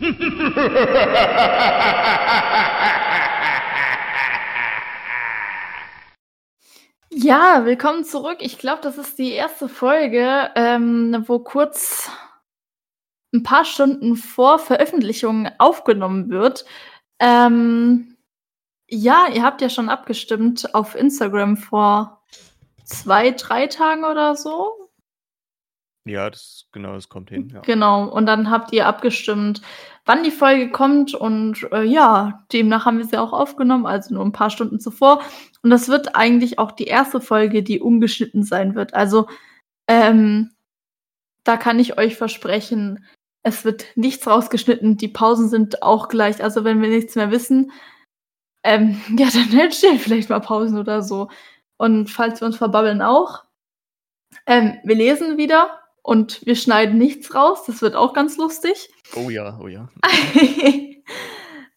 Ja, willkommen zurück. Ich glaube, das ist die erste Folge, ähm, wo kurz ein paar Stunden vor Veröffentlichung aufgenommen wird. Ähm, ja, ihr habt ja schon abgestimmt auf Instagram vor zwei, drei Tagen oder so. Ja, das genau, das kommt hin, ja. Genau, und dann habt ihr abgestimmt, wann die Folge kommt und äh, ja, demnach haben wir sie auch aufgenommen, also nur ein paar Stunden zuvor. Und das wird eigentlich auch die erste Folge, die ungeschnitten sein wird. Also ähm, da kann ich euch versprechen, es wird nichts rausgeschnitten. Die Pausen sind auch gleich. Also wenn wir nichts mehr wissen, ähm, ja, dann entstehen vielleicht mal Pausen oder so. Und falls wir uns verbabbeln auch. Ähm, wir lesen wieder und wir schneiden nichts raus. Das wird auch ganz lustig. Oh ja, oh ja.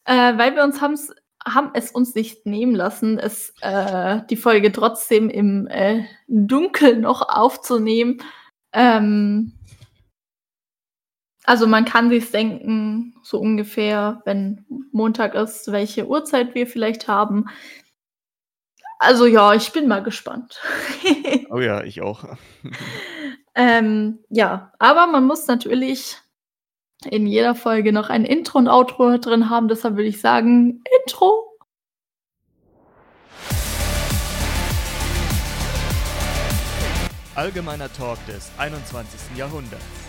äh, weil wir uns haben's, haben es uns nicht nehmen lassen, es, äh, die Folge trotzdem im äh, Dunkeln noch aufzunehmen. Ähm, also man kann sich denken, so ungefähr, wenn Montag ist, welche Uhrzeit wir vielleicht haben. Also ja, ich bin mal gespannt. oh ja, ich auch. ähm, ja, aber man muss natürlich in jeder Folge noch ein Intro und Outro drin haben. Deshalb würde ich sagen, Intro. Allgemeiner Talk des 21. Jahrhunderts.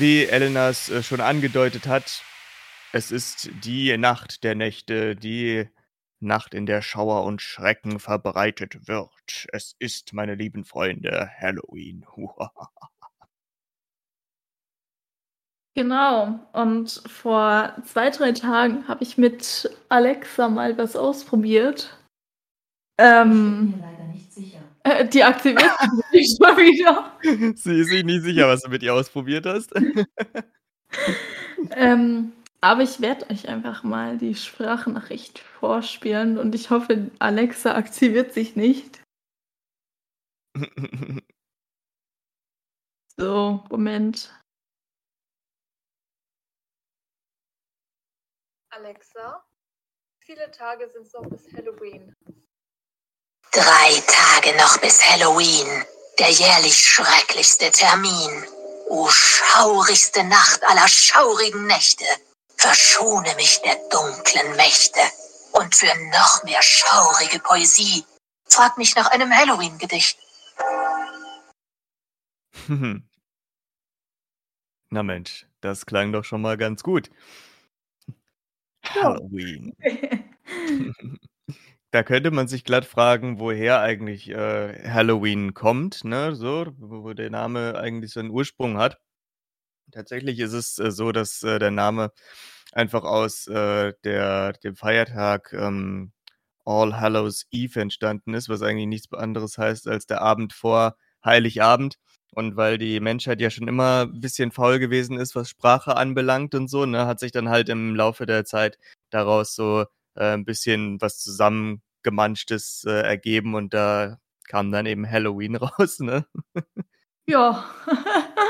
Wie Elenas äh, schon angedeutet hat, es ist die Nacht der Nächte, die Nacht, in der Schauer und Schrecken verbreitet wird. Es ist, meine lieben Freunde, Halloween. Genau. Und vor zwei, drei Tagen habe ich mit Alexa mal was ausprobiert. Ähm, ich bin mir leider nicht sicher. Äh, die aktiviert sich mal wieder. Sie ist sich nicht sicher, was du mit ihr ausprobiert hast. ähm, aber ich werde euch einfach mal die Sprachnachricht vorspielen und ich hoffe, Alexa aktiviert sich nicht. so, Moment. Alexa, viele Tage sind es noch bis Halloween. Drei Tage noch bis Halloween, der jährlich schrecklichste Termin. O schaurigste Nacht aller schaurigen Nächte, verschone mich der dunklen Mächte. Und für noch mehr schaurige Poesie, frag mich nach einem Halloween-Gedicht. Na Mensch, das klang doch schon mal ganz gut. Halloween. Da könnte man sich glatt fragen, woher eigentlich äh, Halloween kommt, ne? So, wo der Name eigentlich seinen Ursprung hat. Tatsächlich ist es äh, so, dass äh, der Name einfach aus äh, der, dem Feiertag ähm, All Hallows Eve entstanden ist, was eigentlich nichts anderes heißt als der Abend vor Heiligabend. Und weil die Menschheit ja schon immer ein bisschen faul gewesen ist, was Sprache anbelangt und so, ne, hat sich dann halt im Laufe der Zeit daraus so äh, ein bisschen was zusammengemanschtes äh, ergeben und da kam dann eben Halloween raus, ne? Ja.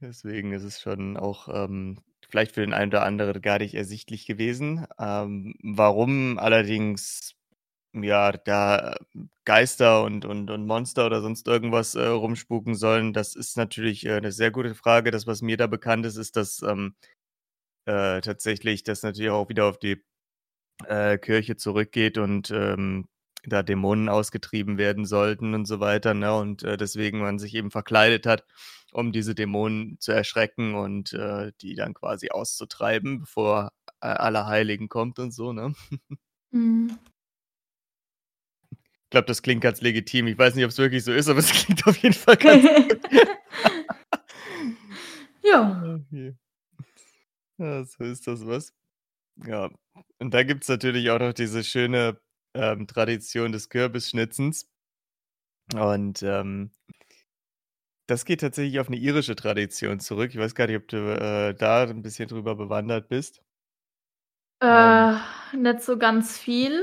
Deswegen ist es schon auch ähm, vielleicht für den einen oder anderen gar nicht ersichtlich gewesen. Ähm, warum allerdings ja da Geister und, und, und Monster oder sonst irgendwas äh, rumspuken sollen, das ist natürlich äh, eine sehr gute Frage. Das, was mir da bekannt ist, ist, dass ähm, äh, tatsächlich das natürlich auch wieder auf die äh, Kirche zurückgeht und ähm, da Dämonen ausgetrieben werden sollten und so weiter, ne? Und äh, deswegen man sich eben verkleidet hat, um diese Dämonen zu erschrecken und äh, die dann quasi auszutreiben, bevor äh, Allerheiligen kommt und so, ne? Mhm. Ich glaube, das klingt ganz legitim. Ich weiß nicht, ob es wirklich so ist, aber es klingt auf jeden Fall ganz gut. ja. Okay. Ja, so ist das was. Ja, und da gibt es natürlich auch noch diese schöne ähm, Tradition des Kürbisschnitzens. Und ähm, das geht tatsächlich auf eine irische Tradition zurück. Ich weiß gar nicht, ob du äh, da ein bisschen drüber bewandert bist. Äh, nicht so ganz viel.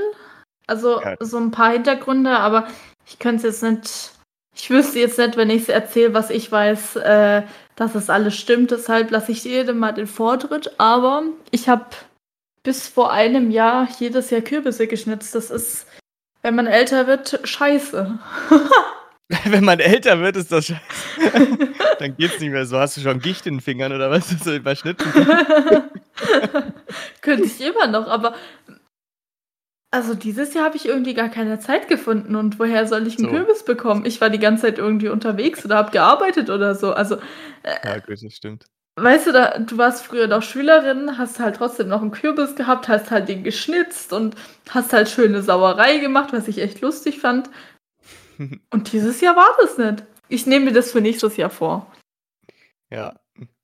Also Ja. so ein paar Hintergründe, aber ich könnte es jetzt nicht. Ich wüsste jetzt nicht, wenn ich es erzähle, was ich weiß, äh, dass es alles stimmt. Deshalb lasse ich jedem mal den Vortritt. Aber ich habe bis vor einem Jahr jedes Jahr Kürbisse geschnitzt. Das ist, wenn man älter wird, scheiße. Wenn man älter wird, ist das scheiße. Dann geht's nicht mehr so. Hast du schon Gicht in den Fingern oder was? So überschnitten? Könnte ich immer noch, aber also dieses Jahr habe ich irgendwie gar keine Zeit gefunden und woher soll ich einen So. Kürbis bekommen? Ich war die ganze Zeit irgendwie unterwegs oder habe gearbeitet oder so. Also, Ja, gut, das stimmt. weißt du, da, du warst früher noch Schülerin, hast halt trotzdem noch einen Kürbis gehabt, hast halt den geschnitzt und hast halt schöne Sauerei gemacht, was ich echt lustig fand. Und dieses Jahr war das nicht. Ich nehme mir das für nächstes Jahr vor. Ja.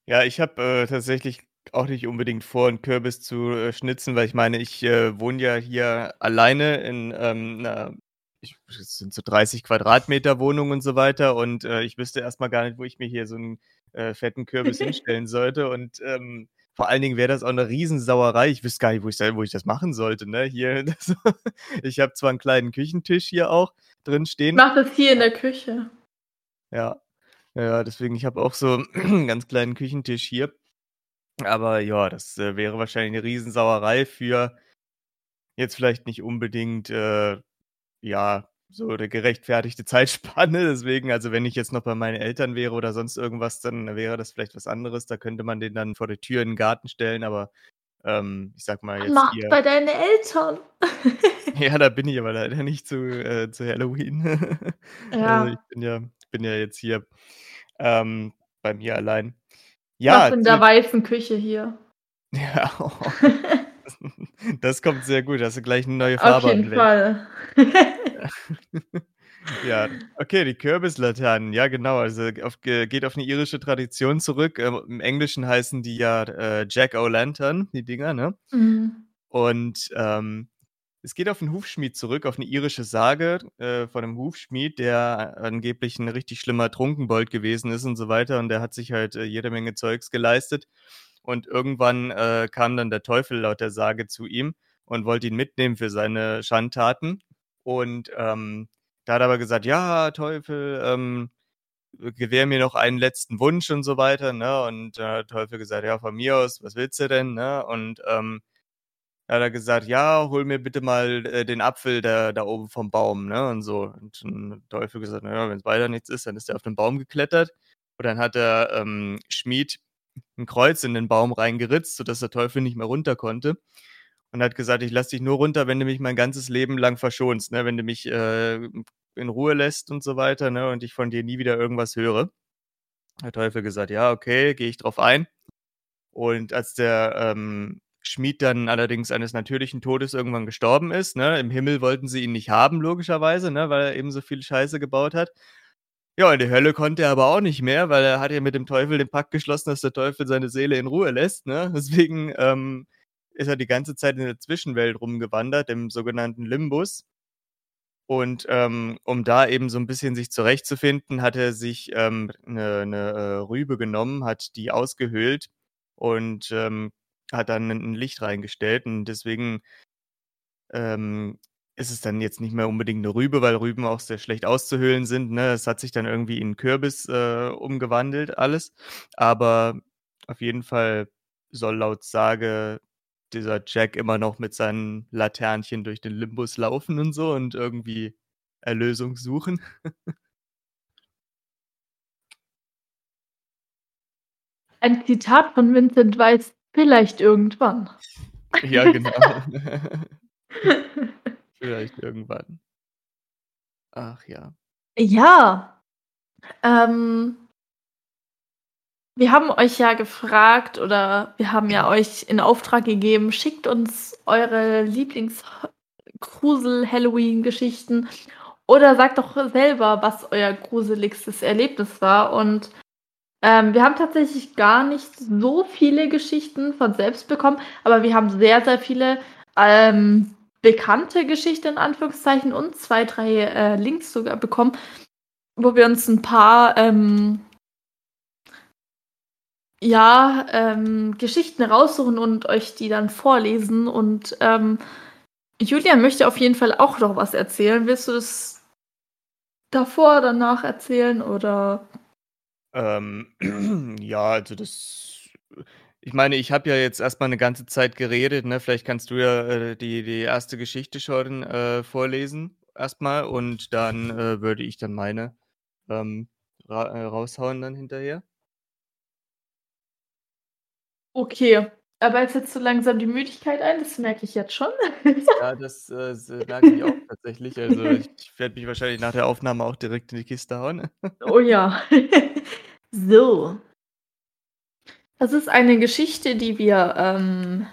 Ja, ich habe äh, tatsächlich auch nicht unbedingt vor, einen Kürbis zu äh, schnitzen, weil ich meine, ich äh, wohne ja hier alleine in ähm, einer, ich, es sind so 30 Quadratmeter Wohnung und so weiter und äh, ich wüsste erstmal gar nicht, wo ich mir hier so einen äh, fetten Kürbis hinstellen sollte und ähm, vor allen Dingen wäre das auch eine Riesensauerei. Ich wüsste gar nicht, wo ich, da- wo ich das machen sollte. Ne? Hier, das, ich habe zwar einen kleinen Küchentisch hier auch drin Ich stehen. mache das hier in der Küche. Ja. Ja, deswegen, ich habe auch so einen ganz kleinen Küchentisch hier. Aber ja, das äh, wäre wahrscheinlich eine Riesensauerei für jetzt vielleicht nicht unbedingt, äh, ja, so eine gerechtfertigte Zeitspanne. Deswegen, also wenn ich jetzt noch bei meinen Eltern wäre oder sonst irgendwas, dann wäre das vielleicht was anderes. Da könnte man den dann vor die Tür in den Garten stellen, aber ähm, ich sag mal jetzt Mach hier. bei deinen Eltern. Ja, da bin ich aber leider nicht zu, äh, zu Halloween. Ja. Also ich bin ja, bin ja jetzt hier ähm, bei mir allein. Ja, Was in der weißen Küche hier. ja oh, das kommt sehr gut. Hast du gleich eine neue Auf Farbe jeden angelegt. Fall. Ja, okay, die Kürbislaternen, ja genau, also auf, ge- geht auf eine irische Tradition zurück. Ähm, Im Englischen heißen die ja äh, Jack O' die Dinger, ne? Mhm. Und ähm, es geht auf einen Hufschmied zurück, auf eine irische Sage äh, von einem Hufschmied, der angeblich ein richtig schlimmer Trunkenbold gewesen ist und so weiter. Und der hat sich halt äh, jede Menge Zeugs geleistet. Und irgendwann äh, kam dann der Teufel laut der Sage zu ihm und wollte ihn mitnehmen für seine Schandtaten. Und ähm, da hat er aber gesagt, ja, Teufel, ähm, gewähr mir noch einen letzten Wunsch und so weiter, ne? Und äh, der Teufel gesagt, ja, von mir aus, was willst du denn, ne? Und ähm, da hat er gesagt, ja, hol mir bitte mal äh, den Apfel da, da oben vom Baum, ne? Und so. Und dann Teufel gesagt, naja, wenn es weiter nichts ist, dann ist er auf den Baum geklettert. Und dann hat der ähm, Schmied ein Kreuz in den Baum reingeritzt, sodass der Teufel nicht mehr runter konnte. Und hat gesagt, ich lass dich nur runter, wenn du mich mein ganzes Leben lang verschonst, ne? Wenn du mich äh, in Ruhe lässt und so weiter, ne? Und ich von dir nie wieder irgendwas höre. Der Teufel gesagt, ja, okay, gehe ich drauf ein. Und als der ähm, Schmied dann allerdings eines natürlichen Todes irgendwann gestorben ist, ne, im Himmel wollten sie ihn nicht haben, logischerweise, ne, weil er eben so viel Scheiße gebaut hat. Ja, in die Hölle konnte er aber auch nicht mehr, weil er hat ja mit dem Teufel den Pakt geschlossen, dass der Teufel seine Seele in Ruhe lässt, ne. Deswegen ähm, ist er die ganze Zeit in der Zwischenwelt rumgewandert, im sogenannten Limbus. Und ähm, um da eben so ein bisschen sich zurechtzufinden, hat er sich ähm, eine, eine äh, Rübe genommen, hat die ausgehöhlt und ähm, hat dann ein Licht reingestellt. Und deswegen ähm, ist es dann jetzt nicht mehr unbedingt eine Rübe, weil Rüben auch sehr schlecht auszuhöhlen sind. Ne? Es hat sich dann irgendwie in Kürbis äh, umgewandelt, alles. Aber auf jeden Fall soll laut Sage dieser Jack immer noch mit seinen Laternchen durch den Limbus laufen und so und irgendwie Erlösung suchen. Ein Zitat von Vincent Weiss, vielleicht irgendwann. ja, genau. Vielleicht irgendwann. Ach ja. Ja. Ähm, wir haben euch ja gefragt oder wir haben ja euch in Auftrag gegeben, schickt uns eure Lieblings-Grusel-Halloween-Geschichten oder sagt doch selber, was euer gruseligstes Erlebnis war. Und ähm, wir haben tatsächlich gar nicht so viele Geschichten von selbst bekommen, aber wir haben sehr, sehr viele ähm, bekannte Geschichten in Anführungszeichen und zwei, drei äh, Links sogar bekommen, wo wir uns ein paar ähm, ja, ähm, Geschichten raussuchen und euch die dann vorlesen. Und ähm, Julian möchte auf jeden Fall auch noch was erzählen. Willst du das davor, danach erzählen oder? Ähm, ja, also das. Ich meine, ich habe ja jetzt erstmal eine ganze Zeit geredet, ne? Vielleicht kannst du ja äh, die, die erste Geschichte schon äh, vorlesen, erstmal, und dann äh, würde ich dann meine ähm, ra äh, raushauen dann hinterher. Okay, aber jetzt setzt so langsam die Müdigkeit ein, das merke ich jetzt schon. Ja, das, äh, merke ich auch tatsächlich. Also, ich werde mich wahrscheinlich nach der Aufnahme auch direkt in die Kiste hauen. Oh ja. So. Das ist eine Geschichte, die wir, ähm,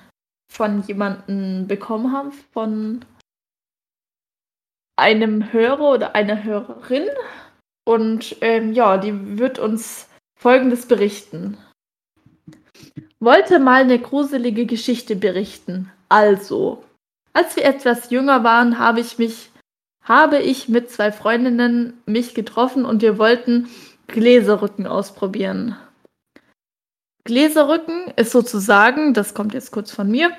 von jemandem bekommen haben, von einem Hörer oder einer Hörerin. Und, ähm, ja, die wird uns Folgendes berichten. Wollte mal eine gruselige Geschichte berichten. Also, als wir etwas jünger waren, habe ich mich habe ich mit zwei Freundinnen mich getroffen und wir wollten Gläserrücken ausprobieren. Gläserrücken ist sozusagen, das kommt jetzt kurz von mir,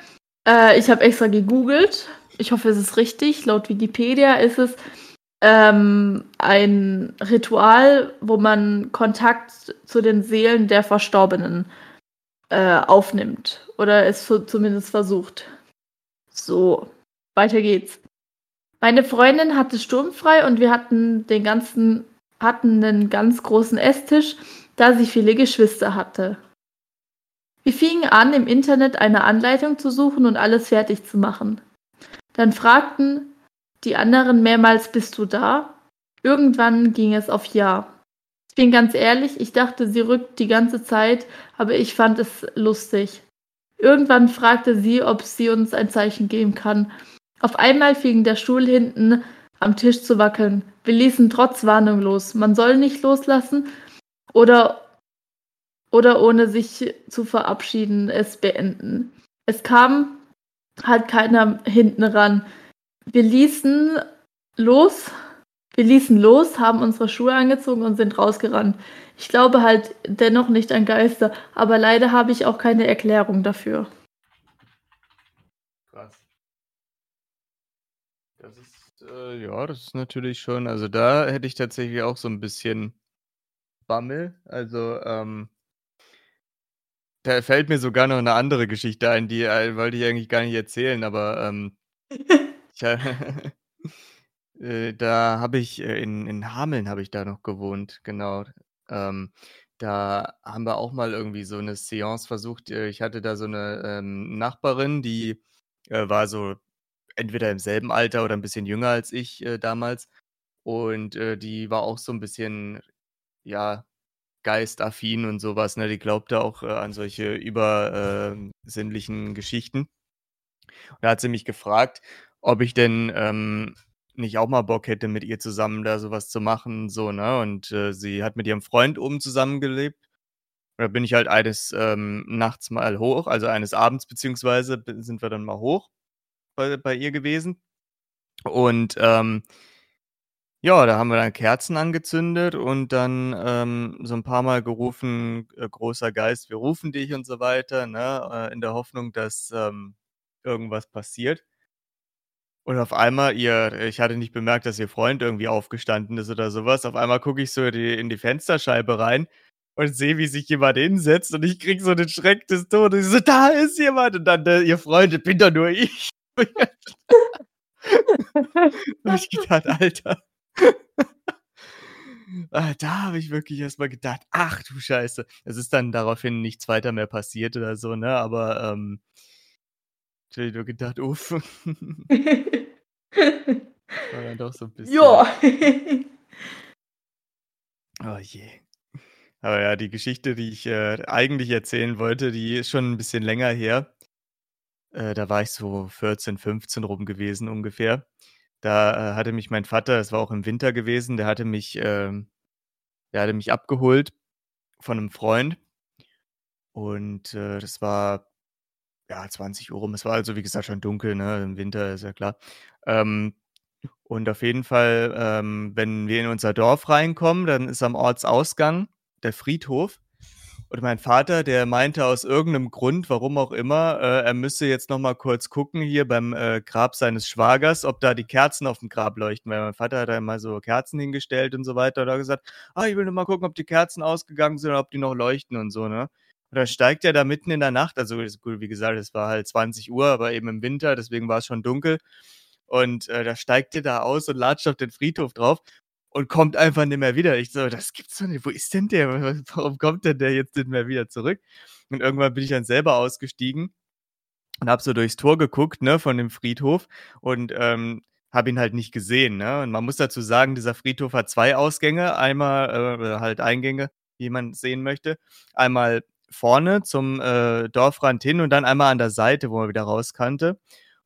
äh, ich habe extra gegoogelt. Ich hoffe, es ist richtig. Laut Wikipedia ist es ähm, ein Ritual, wo man Kontakt zu den Seelen der Verstorbenen äh, aufnimmt. Oder es zumindest versucht. So, weiter geht's. Meine Freundin hatte sturmfrei und wir hatten den ganzen, hatten einen ganz großen Esstisch, da sie viele Geschwister hatte. Wir fingen an, im Internet eine Anleitung zu suchen und alles fertig zu machen. Dann fragten die anderen mehrmals, bist du da? Irgendwann ging es auf Ja. Ich bin ganz ehrlich, ich dachte, sie rückt die ganze Zeit, aber ich fand es lustig. Irgendwann fragte sie, ob sie uns ein Zeichen geben kann. Auf einmal fing der Stuhl hinten am Tisch zu wackeln. Wir ließen trotz Warnung los. Man soll nicht loslassen oder, oder ohne sich zu verabschieden es beenden. Es kam halt keiner hinten ran. Wir ließen los wir ließen los, haben unsere Schuhe angezogen und sind rausgerannt. Ich glaube halt dennoch nicht an Geister, aber leider habe ich auch keine Erklärung dafür. Krass. Das ist, äh, ja, das ist natürlich schon, also da hätte ich tatsächlich auch so ein bisschen Bammel. Also, ähm, da fällt mir sogar noch eine andere Geschichte ein, die äh, wollte ich eigentlich gar nicht erzählen, aber ähm, ich, Äh, da habe ich äh, in in Hameln habe ich da noch gewohnt, genau. Ähm, da haben wir auch mal irgendwie so eine Seance versucht. Äh, ich hatte da so eine ähm, Nachbarin, die, äh, war so entweder im selben Alter oder ein bisschen jünger als ich, damals. Und, die war auch so ein bisschen, ja, geistaffin und sowas. ne? Die glaubte auch, an solche übersinnlichen ähm, Geschichten. Und da hat sie mich gefragt, ob ich denn, ähm nicht auch mal Bock hätte, mit ihr zusammen da sowas zu machen, so, ne? Und, äh, sie hat mit ihrem Freund oben zusammengelebt. Da bin ich halt eines, ähm, nachts mal hoch, also eines Abends beziehungsweise sind wir dann mal hoch bei bei ihr gewesen. Und, ähm ja, da haben wir dann Kerzen angezündet und dann, ähm, so ein paar Mal gerufen: „Äh, großer Geist, wir rufen dich“ und so weiter, ne, äh, in der Hoffnung, dass, ähm, irgendwas passiert. Und auf einmal ihr ich hatte nicht bemerkt, dass ihr Freund irgendwie aufgestanden ist oder sowas. Auf einmal gucke ich so die in die Fensterscheibe rein und sehe, wie sich jemand hinsetzt und ich kriege so den Schreck des Todes. Ich so: „Da ist jemand!“ Und dann, äh, ihr Freund: „Bin doch nur ich.“ Da habe ich gedacht: „Alter.“ Ah, da habe ich wirklich erst mal gedacht: „Ach du Scheiße.“ Es ist dann daraufhin nichts weiter mehr passiert oder so, ne, aber, ähm ich habe nur gedacht: „Uff.“ War dann doch so ein bisschen Ja. Oh je. Aber ja, die Geschichte, die ich, äh, eigentlich erzählen wollte, die ist schon ein bisschen länger her. Äh, da war ich so 14, 15 rum gewesen ungefähr. Da, äh, hatte mich mein Vater es war auch im Winter gewesen, der hatte mich ähm, der hatte mich abgeholt von einem Freund und, äh, das war ja, 20 Uhr rum. Es war also, wie gesagt, schon dunkel, ne? Im Winter, ist ja klar. Ähm, und auf jeden Fall, ähm, wenn wir in unser Dorf reinkommen, dann ist am Ortsausgang der Friedhof. Und mein Vater, der meinte aus irgendeinem Grund, warum auch immer, äh, er müsse jetzt noch mal kurz gucken hier beim äh, Grab seines Schwagers, ob da die Kerzen auf dem Grab leuchten. Weil mein Vater hat da immer so Kerzen hingestellt und so weiter. Und hat gesagt, ah, ich will nur mal gucken, ob die Kerzen ausgegangen sind oder ob die noch leuchten und so, ne? Und dann steigt er da mitten in der Nacht, also wie gesagt, es war halt 20 Uhr, aber eben im Winter, deswegen war es schon dunkel. Und äh, da steigt er da aus und latscht auf den Friedhof drauf und kommt einfach nicht mehr wieder. Ich so, das gibt's doch nicht. Wo ist denn der? Warum kommt denn der jetzt nicht mehr wieder zurück? Und irgendwann bin ich dann selber ausgestiegen und habe so durchs Tor geguckt, ne, von dem Friedhof und ähm, habe ihn halt nicht gesehen, ne? Und man muss dazu sagen, dieser Friedhof hat zwei Ausgänge, einmal äh, halt Eingänge, wie man sehen möchte. Einmal vorne zum äh, Dorfrand hin und dann einmal an der Seite, wo man wieder raus kannte. Und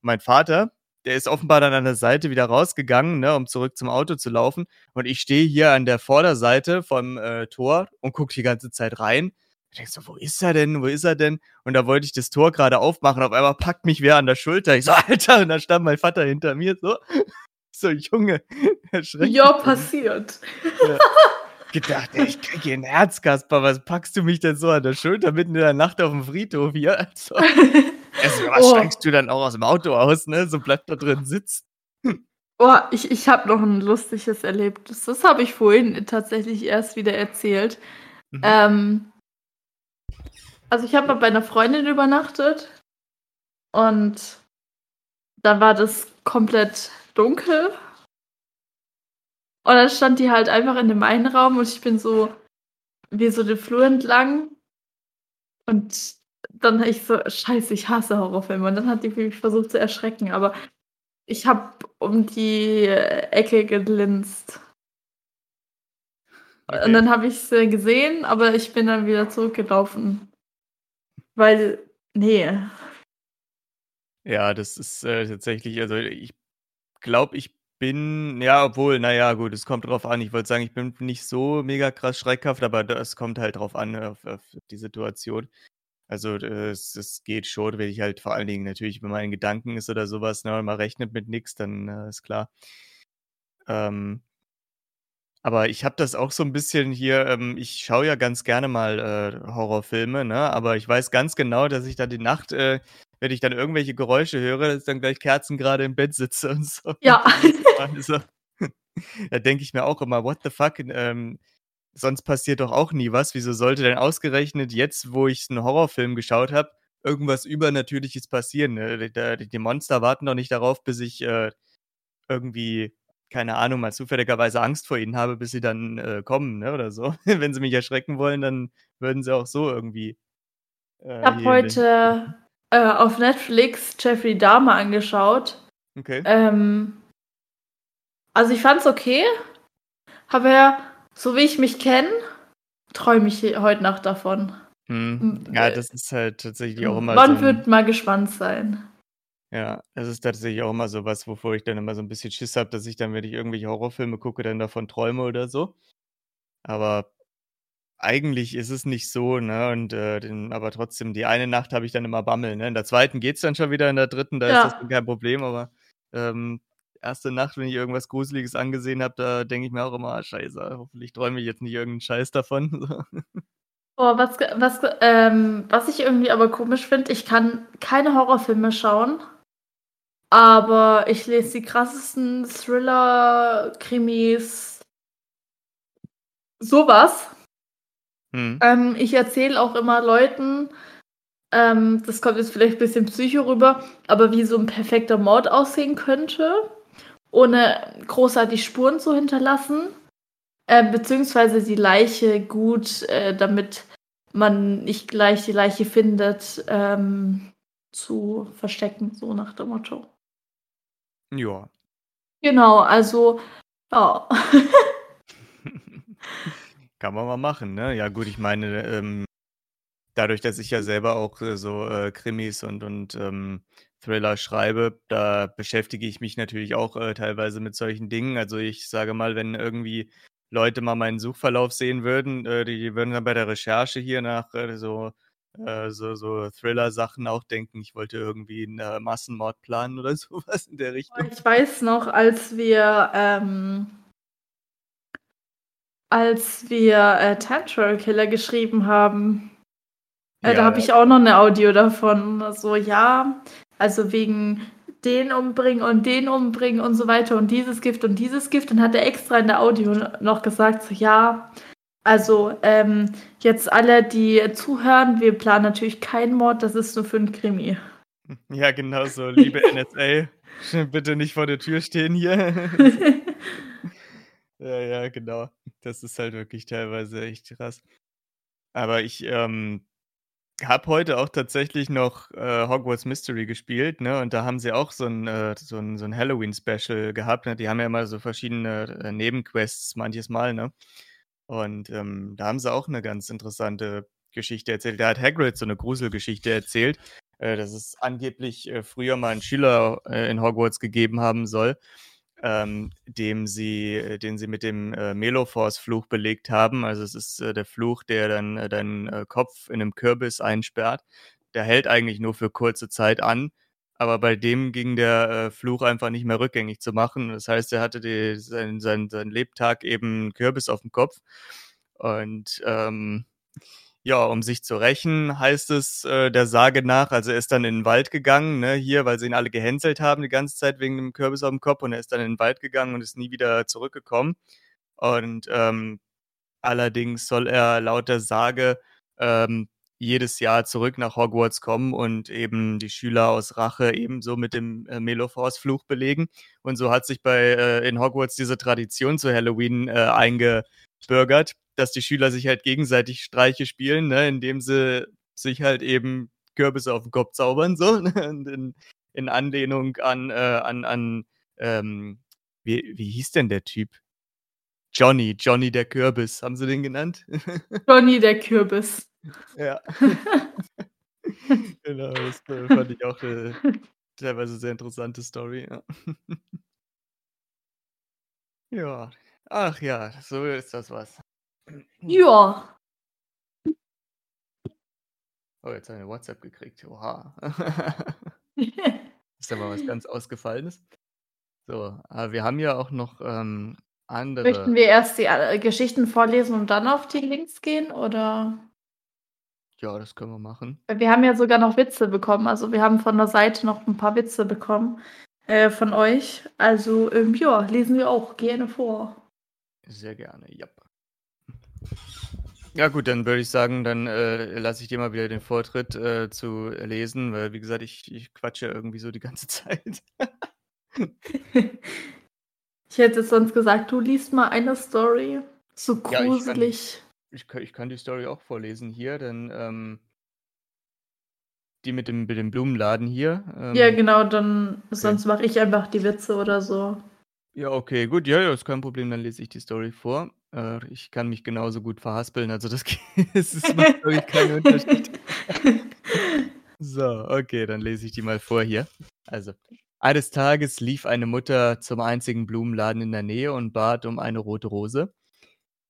mein Vater, der ist offenbar dann an der Seite wieder rausgegangen, ne, um zurück zum Auto zu laufen. Und ich stehe hier an der Vorderseite vom äh, Tor und gucke die ganze Zeit rein. Ich denke so, wo ist er denn? Wo ist er denn? Und da wollte ich das Tor gerade aufmachen. Auf einmal packt mich wer an der Schulter. Ich so, Alter, und dann stand mein Vater hinter mir so. So, Junge, erschreckt. Ja, passiert. Ja. Gedacht, ey, ich krieg hier einen Herzkasper. Was packst du mich denn so an der Schulter mitten in der Nacht auf dem Friedhof hier? Also. Also, was oh. steigst du dann auch aus dem Auto aus, ne? So bleibt da drin sitzen. Oh, ich, ich habe noch ein lustiges Erlebnis. Das habe ich vorhin tatsächlich erst wieder erzählt. Mhm. Ähm, also ich habe bei einer Freundin übernachtet und dann war das komplett dunkel. Und dann stand die halt einfach in dem einen Raum und ich bin so wie so den Flur entlang und dann ich so, scheiße, ich hasse Horrorfilme. Und dann hat die mich versucht zu erschrecken, aber ich habe um die Ecke gelinst. Okay. Und dann habe ich sie gesehen, aber ich bin dann wieder zurückgelaufen. Weil, nee. Ja, das ist äh, tatsächlich, also ich glaube, ich bin, ja, obwohl, naja, gut, es kommt drauf an. Ich wollte sagen, ich bin nicht so mega krass schreckhaft, aber es kommt halt drauf an, auf, auf die Situation. Also, es es geht schon, wenn ich halt vor allen Dingen natürlich bei meinen Gedanken ist oder sowas, ne, man rechnet mit nichts, dann, äh, ist klar. Ähm aber ich habe das auch so ein bisschen hier ähm, ich schaue ja ganz gerne mal, äh, Horrorfilme, ne, aber ich weiß ganz genau, dass ich da die Nacht, äh, wenn ich dann irgendwelche Geräusche höre, dass dann gleich Kerzen gerade im Bett sitze und so. Ja. Also, da denke ich mir auch immer: „What the fuck?“ Ähm sonst passiert doch auch nie was. Wieso sollte denn ausgerechnet jetzt, wo ich einen Horrorfilm geschaut habe, irgendwas Übernatürliches passieren? Ne? Die, die, Monster warten doch nicht darauf, bis ich äh, irgendwie, keine Ahnung, mal zufälligerweise Angst vor ihnen habe, bis sie dann äh, kommen, ne? Oder so. Wenn sie mich erschrecken wollen, dann würden sie auch so irgendwie. Äh, ich habe heute äh, auf Netflix Jeffrey Dahmer angeschaut. Okay. Ähm, also ich fand's okay. Habe ja so wie ich mich kenne, träume ich heute Nacht davon. Hm. Ja, das ist halt tatsächlich auch immer Man so wird mal gespannt sein. Ja, es ist tatsächlich auch immer so was, wovor ich dann immer so ein bisschen Schiss habe, dass ich dann, wenn ich irgendwelche Horrorfilme gucke, dann davon träume oder so. Aber eigentlich ist es nicht so, ne? Und äh, den, aber trotzdem, die eine Nacht habe ich dann immer Bammel, ne? In der zweiten geht es dann schon wieder, in der dritten, da ja. ist das dann kein Problem, aber ähm, erste Nacht, wenn ich irgendwas Gruseliges angesehen habe, da denke ich mir auch immer, ah, scheiße, hoffentlich träume ich jetzt nicht irgendeinen Scheiß davon. Boah, was, was, ähm, was ich irgendwie aber komisch finde, ich kann keine Horrorfilme schauen, aber ich lese die krassesten Thriller, Krimis, sowas. Hm. Ähm, ich erzähle auch immer Leuten, ähm, das kommt jetzt vielleicht ein bisschen psycho rüber, aber wie so ein perfekter Mord aussehen könnte ohne großartig Spuren zu hinterlassen, äh, beziehungsweise die Leiche gut, äh, damit man nicht gleich die Leiche findet, ähm, zu verstecken, so nach dem Motto. Ja. Genau, also, ja. Kann man mal machen, ne? Ja, gut, ich meine, ähm, dadurch, dass ich ja selber auch äh, so äh, Krimis und, und ähm, Thriller schreibe, da beschäftige ich mich natürlich auch äh, teilweise mit solchen Dingen. Also ich sage mal, wenn irgendwie Leute mal meinen Suchverlauf sehen würden, äh, die würden dann bei der Recherche hier nach äh, so, äh, so, so Thriller-Sachen auch denken, ich wollte irgendwie einen Massenmord planen oder sowas in der Richtung. Ich weiß noch, als wir ähm, als wir äh, Time Travel Killer geschrieben haben, Äh, da Ja, habe ja. ich auch noch eine Audio davon. So, ja, also wegen den umbringen und den umbringen und so weiter und dieses Gift und dieses Gift. Dann hat er extra in der Audio noch gesagt, so, ja, also ähm, jetzt alle, die zuhören, wir planen natürlich keinen Mord, das ist nur für einen Krimi. Ja, genau so. Liebe NSA, bitte nicht vor der Tür stehen hier. Ja, ja, genau. Das ist halt wirklich teilweise echt krass. Aber ich ähm, habe heute auch tatsächlich noch äh, Hogwarts Mystery gespielt, ne? Und da haben sie auch so ein, äh, so ein, so ein Halloween-Special gehabt. Ne? Die haben ja immer so verschiedene äh, Nebenquests manches Mal, ne? Und ähm, da haben sie auch eine ganz interessante Geschichte erzählt. Da hat Hagrid so eine Gruselgeschichte erzählt, äh, dass es angeblich äh, früher mal einen Schüler äh, in Hogwarts gegeben haben soll, ähm, dem sie, äh, den sie mit dem äh, Meloforce-Fluch belegt haben. Also es ist äh, der Fluch, der dann äh, deinen äh, Kopf in einem Kürbis einsperrt. Der hält eigentlich nur für kurze Zeit an, aber bei dem ging der äh, Fluch einfach nicht mehr rückgängig zu machen. Das heißt, er hatte die, sein, sein, sein Lebtag eben Kürbis auf dem Kopf. Und ähm, ja, um sich zu rächen, heißt es äh, der Sage nach, also er ist dann in den Wald gegangen, ne, hier, weil sie ihn alle gehänselt haben die ganze Zeit wegen dem Kürbis auf dem Kopf und er ist dann in den Wald gegangen und ist nie wieder zurückgekommen. Und ähm, allerdings soll er laut der Sage ähm, jedes Jahr zurück nach Hogwarts kommen und eben die Schüler aus Rache ebenso mit dem äh, Meloforce-Fluch belegen. Und so hat sich bei äh, in Hogwarts diese Tradition zu Halloween äh, eingebürgert, dass die Schüler sich halt gegenseitig Streiche spielen, ne, indem sie sich halt eben Kürbisse auf den Kopf zaubern, so, ne, in, in Anlehnung an, äh, an, an ähm, wie, wie hieß denn der Typ? Johnny, Johnny der Kürbis, haben sie den genannt? Johnny der Kürbis. ja. genau, das äh, fand ich auch eine teilweise sehr interessante Story. Ja. ja, ach ja, so ist das was. Ja. Oh, jetzt habe ich eine WhatsApp gekriegt. Oha. ist aber was ganz Ausgefallenes. So, aber wir haben ja auch noch ähm, andere. Möchten wir erst die äh, Geschichten vorlesen und dann auf die Links gehen? Oder? Ja, das können wir machen. Wir haben ja sogar noch Witze bekommen. Also wir haben von der Seite noch ein paar Witze bekommen äh, von euch. Also ähm, ja, lesen wir auch gerne vor. Sehr gerne, ja. Ja gut, dann würde ich sagen, dann äh, lasse ich dir mal wieder den Vortritt äh, zu lesen, weil wie gesagt, ich, ich quatsche irgendwie so die ganze Zeit. ich hätte sonst gesagt, du liest mal eine Story. So Ja, ich kann- gruselig. Ich, kann- ich kann die Story auch vorlesen hier, denn ähm, die mit dem, mit dem Blumenladen hier. Ähm, Ja, genau, dann sonst mache ich einfach die Witze oder so. Ja, okay, gut, ja, ja, ist kein Problem, dann lese ich die Story vor. Äh, ich kann mich genauso gut verhaspeln, also das, das ist, macht, glaube ich, keinen Unterschied. So, okay, dann lese ich die mal vor hier. Also, eines Tages lief eine Mutter zum einzigen Blumenladen in der Nähe und bat um eine rote Rose.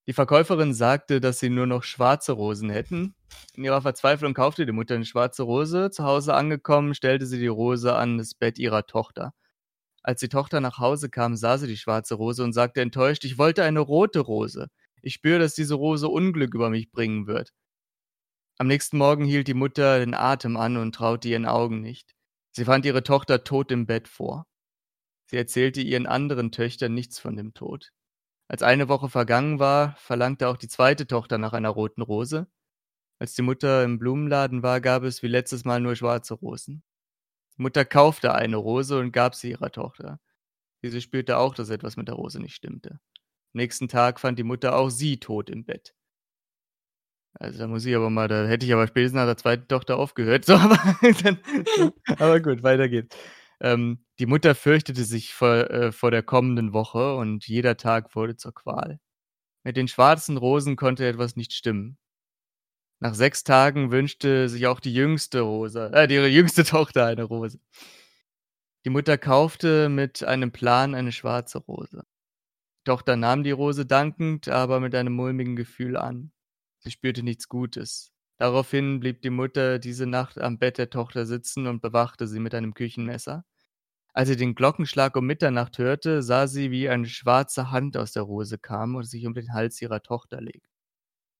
Die Verkäuferin sagte, dass sie nur noch schwarze Rosen hätten. In ihrer Verzweiflung kaufte die Mutter eine schwarze Rose. Zu Hause angekommen, stellte sie die Rose an das Bett ihrer Tochter. Als die Tochter nach Hause kam, sah sie die schwarze Rose und sagte enttäuscht, ich wollte eine rote Rose. Ich spüre, dass diese Rose Unglück über mich bringen wird. Am nächsten Morgen hielt die Mutter den Atem an und traute ihren Augen nicht. Sie fand ihre Tochter tot im Bett vor. Sie erzählte ihren anderen Töchtern nichts von dem Tod. Als eine Woche vergangen war, verlangte auch die zweite Tochter nach einer roten Rose. Als die Mutter im Blumenladen war, gab es wie letztes Mal nur schwarze Rosen. Mutter kaufte eine Rose und gab sie ihrer Tochter. Diese spürte auch, dass etwas mit der Rose nicht stimmte. Am nächsten Tag fand die Mutter auch sie tot im Bett. Also da muss ich aber mal, da hätte ich aber spätestens nach der zweiten Tochter aufgehört. So, aber, dann, aber gut, weiter geht's. Ähm, die Mutter fürchtete sich vor, äh, vor der kommenden Woche und jeder Tag wurde zur Qual. Mit den schwarzen Rosen konnte etwas nicht stimmen. Nach sechs Tagen wünschte sich auch die jüngste Rose, äh, ihre jüngste Tochter eine Rose. Die Mutter kaufte mit einem Plan eine schwarze Rose. Die Tochter nahm die Rose dankend, aber mit einem mulmigen Gefühl an. Sie spürte nichts Gutes. Daraufhin blieb die Mutter diese Nacht am Bett der Tochter sitzen und bewachte sie mit einem Küchenmesser. Als sie den Glockenschlag um Mitternacht hörte, sah sie, wie eine schwarze Hand aus der Rose kam und sich um den Hals ihrer Tochter legte.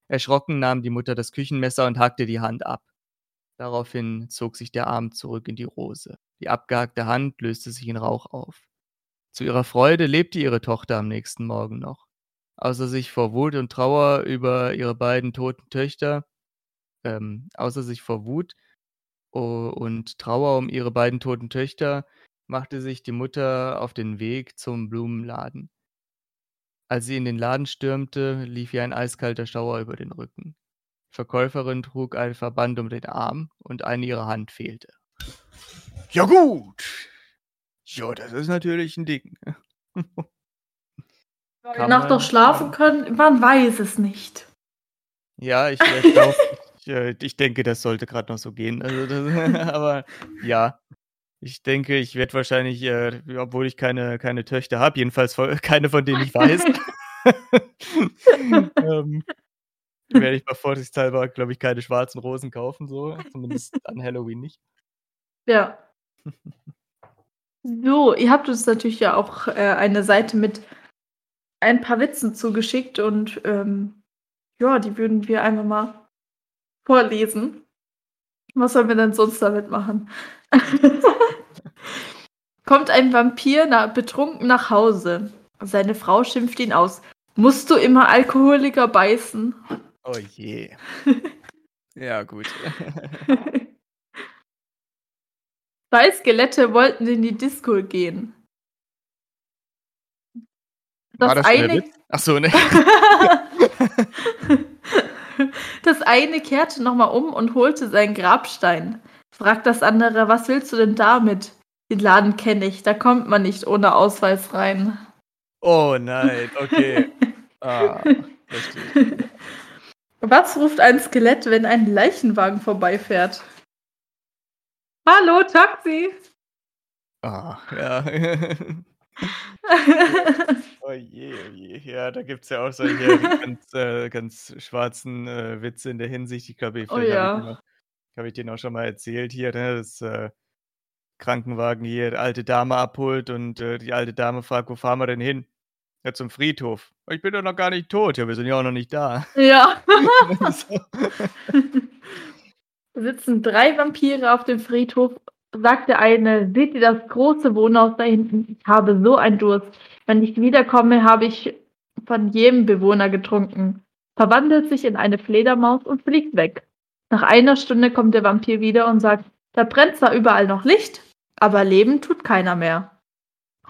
Erschrocken nahm die Mutter das Küchenmesser und hackte die Hand ab. Daraufhin zog sich der Arm zurück in die Rose. Die abgehackte Hand löste sich in Rauch auf. Zu ihrer Freude lebte ihre Tochter am nächsten Morgen noch. Außer sich vor Wut und Trauer über ihre beiden toten Töchter, ähm, außer sich vor Wut und Trauer um ihre beiden toten Töchter, machte sich die Mutter auf den Weg zum Blumenladen. Als sie in den Laden stürmte, lief ihr ein eiskalter Schauer über den Rücken. Die Verkäuferin trug einen Verband um den Arm und eine ihrer Hand fehlte. Ja gut. Ja, das ist natürlich ein Ding. Kann Nacht noch schlafen können? Man weiß es nicht. Ja, ich, glaub, ich, äh, ich denke, das sollte gerade noch so gehen. Also das, aber ja, ich denke, ich werde wahrscheinlich, äh, obwohl ich keine, keine Töchter habe, jedenfalls keine, von denen ich weiß, ähm, werde ich mal vorsichtshalber, glaube ich, keine schwarzen Rosen kaufen, so. Zumindest an Halloween nicht. Ja. So, ihr habt uns natürlich ja auch äh, eine Seite mit ein paar Witzen zugeschickt und ähm, ja, die würden wir einfach mal vorlesen. Was sollen wir denn sonst damit machen? Kommt ein Vampir na betrunken nach Hause. Seine Frau schimpft ihn aus. Musst du immer Alkoholiker beißen? Oh je. ja, gut. Zwei Skelette wollten in die Disco gehen. Das, War das eine. Achso, ne. Das eine kehrte nochmal um und holte seinen Grabstein. Fragt das andere, was willst du denn damit? Den Laden kenne ich, da kommt man nicht ohne Ausweis rein. Oh nein, okay. ah, Was ruft ein Skelett, wenn ein Leichenwagen vorbeifährt? Hallo, Taxi! Ah, ja. oh je, oh je. Ja, da gibt es ja auch solche ganz, äh, ganz schwarzen äh, Witze in der Hinsicht. Ich glaube, oh, ja. habe ich den auch schon mal erzählt hier, ne? dass äh, Krankenwagen hier die alte Dame abholt und äh, die alte Dame fragt, wo fahren wir denn hin? Ja, zum Friedhof. Ich bin doch noch gar nicht tot. Ja, wir sind ja auch noch nicht da. Ja. sitzen drei Vampire auf dem Friedhof, sagt der eine, seht ihr das große Wohnhaus da hinten? Ich habe so einen Durst. Wenn ich wiederkomme, habe ich von jedem Bewohner getrunken. Verwandelt sich in eine Fledermaus und fliegt weg. Nach einer Stunde kommt der Vampir wieder und sagt, da brennt zwar überall noch Licht, aber leben tut keiner mehr.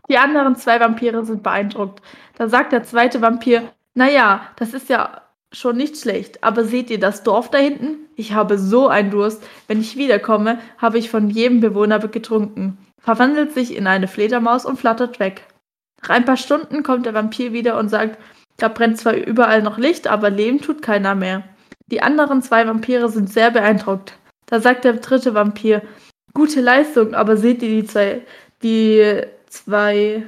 Die anderen zwei Vampire sind beeindruckt. Da sagt der zweite Vampir, naja, das ist ja schon nicht schlecht, aber seht ihr das Dorf da hinten? Ich habe so einen Durst. Wenn ich wiederkomme, habe ich von jedem Bewohner getrunken. Verwandelt sich in eine Fledermaus und flattert weg. Nach ein paar Stunden kommt der Vampir wieder und sagt, da brennt zwar überall noch Licht, aber leben tut keiner mehr. Die anderen zwei Vampire sind sehr beeindruckt. Da sagt der dritte Vampir, gute Leistung, aber seht ihr die zwei, die zwei,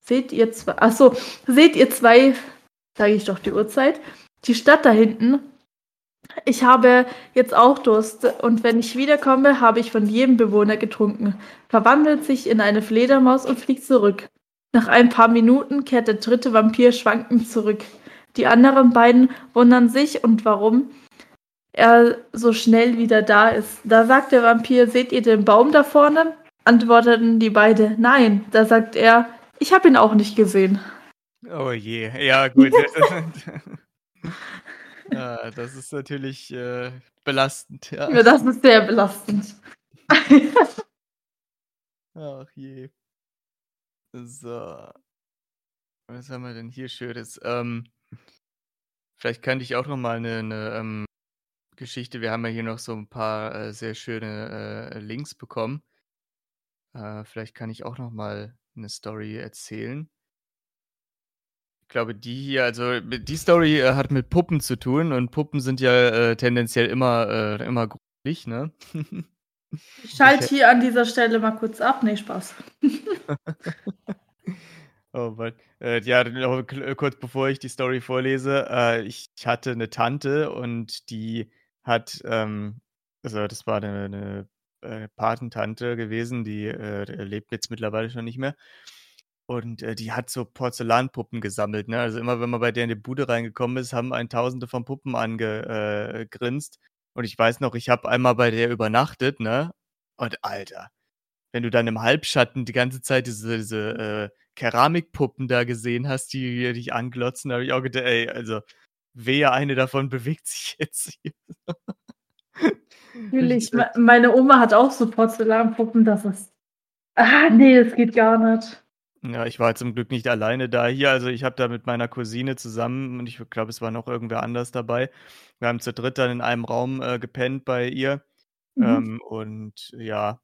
seht ihr zwei, achso, seht ihr zwei, sage ich doch die Uhrzeit, die Stadt da hinten. Ich habe jetzt auch Durst und wenn ich wiederkomme, habe ich von jedem Bewohner getrunken, verwandelt sich in eine Fledermaus und fliegt zurück. Nach ein paar Minuten kehrt der dritte Vampir schwankend zurück. Die anderen beiden wundern sich und warum er so schnell wieder da ist. Da sagt der Vampir, seht ihr den Baum da vorne? Antworteten die beiden, nein. Da sagt er, ich habe ihn auch nicht gesehen. Oh je, ja gut. ja, das ist natürlich äh, belastend. Ja. ja, das ist sehr belastend. Ach je. So. Was haben wir denn hier Schönes? Ähm, vielleicht kann ich auch noch mal eine, eine ähm, Geschichte. Wir haben ja hier noch so ein paar äh, sehr schöne äh, Links bekommen. Äh, vielleicht kann ich auch noch mal eine Story erzählen. Ich glaube, die hier, also die Story äh, hat mit Puppen zu tun und Puppen sind ja äh, tendenziell immer, äh, immer gruselig, ne? Ich schalte hier an dieser Stelle mal kurz ab. Nee, Spaß. oh Mann. Äh, ja, kurz bevor ich die Story vorlese, äh, ich hatte eine Tante und die hat, ähm, also das war eine, eine äh, Patentante gewesen, die äh, lebt jetzt mittlerweile schon nicht mehr. Und äh, die hat so Porzellanpuppen gesammelt. Ne? Also immer, wenn man bei der in die Bude reingekommen ist, haben ein Tausende von Puppen angegrinst. Und ich weiß noch, ich habe einmal bei der übernachtet, ne? Und Alter, wenn du dann im Halbschatten die ganze Zeit diese, diese äh, Keramikpuppen da gesehen hast, die dich anglotzen, da habe ich auch gedacht, ey, also wehe, eine davon bewegt sich jetzt hier. Natürlich, meine Oma hat auch so Porzellanpuppen, das ist. Ah, nee, das geht gar nicht. Ja, ich war zum Glück nicht alleine da hier. Also ich habe da mit meiner Cousine zusammen und ich glaube, es war noch irgendwer anders dabei. Wir haben zu dritt dann in einem Raum äh, gepennt bei ihr. Mhm. Ähm, und ja,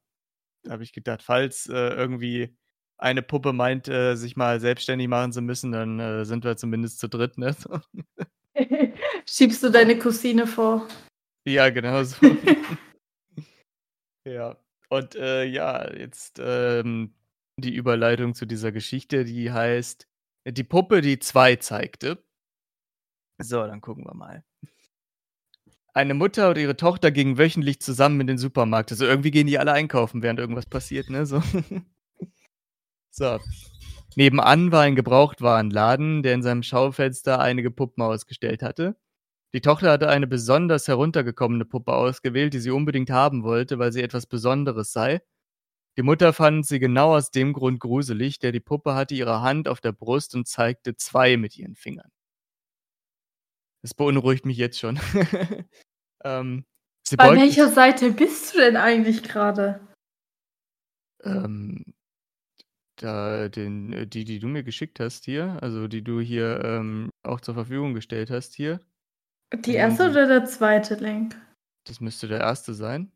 da habe ich gedacht, falls äh, irgendwie eine Puppe meint, äh, sich mal selbstständig machen zu müssen, dann äh, sind wir zumindest zu dritt, ne? Schiebst du deine Cousine vor? Ja, genau so. ja. Und äh, ja, jetzt ähm, die Überleitung zu dieser Geschichte, die heißt Die Puppe, die zwei zeigte. So, dann gucken wir mal. Eine Mutter und ihre Tochter gingen wöchentlich zusammen in den Supermarkt. Also irgendwie gehen die alle einkaufen, während irgendwas passiert, ne? So. so. Nebenan war ein Gebrauchtwarenladen, der in seinem Schaufenster einige Puppen ausgestellt hatte. Die Tochter hatte eine besonders heruntergekommene Puppe ausgewählt, die sie unbedingt haben wollte, weil sie etwas Besonderes sei. Die Mutter fand sie genau aus dem Grund gruselig, der die Puppe hatte ihre Hand auf der Brust und zeigte zwei mit ihren Fingern. Das beunruhigt mich jetzt schon. ähm, Bei welcher Seite bist du denn eigentlich gerade? Ähm, da, den, äh, die, die du mir geschickt hast hier, also die du hier ähm, auch zur Verfügung gestellt hast hier. Die erste oder der zweite Link? Das müsste der erste sein.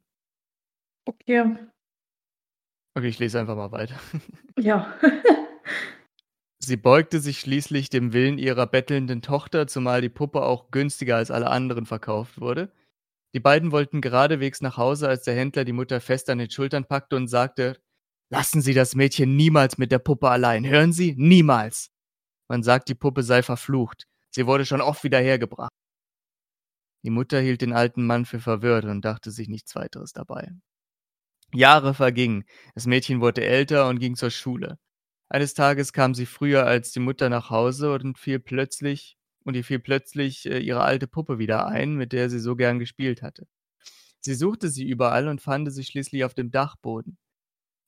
Okay. Okay, ich lese einfach mal weiter. Ja. Sie beugte sich schließlich dem Willen ihrer bettelnden Tochter, zumal die Puppe auch günstiger als alle anderen verkauft wurde. Die beiden wollten geradewegs nach Hause, als der Händler die Mutter fest an den Schultern packte und sagte, Lassen Sie das Mädchen niemals mit der Puppe allein. Hören Sie? Niemals. Man sagt, die Puppe sei verflucht. Sie wurde schon oft wieder hergebracht. Die Mutter hielt den alten Mann für verwirrt und dachte sich nichts weiteres dabei. Jahre vergingen. Das Mädchen wurde älter und ging zur Schule. Eines Tages kam sie früher als die Mutter nach Hause und fiel plötzlich und ihr fiel plötzlich äh, ihre alte Puppe wieder ein, mit der sie so gern gespielt hatte. Sie suchte sie überall und fand sie schließlich auf dem Dachboden.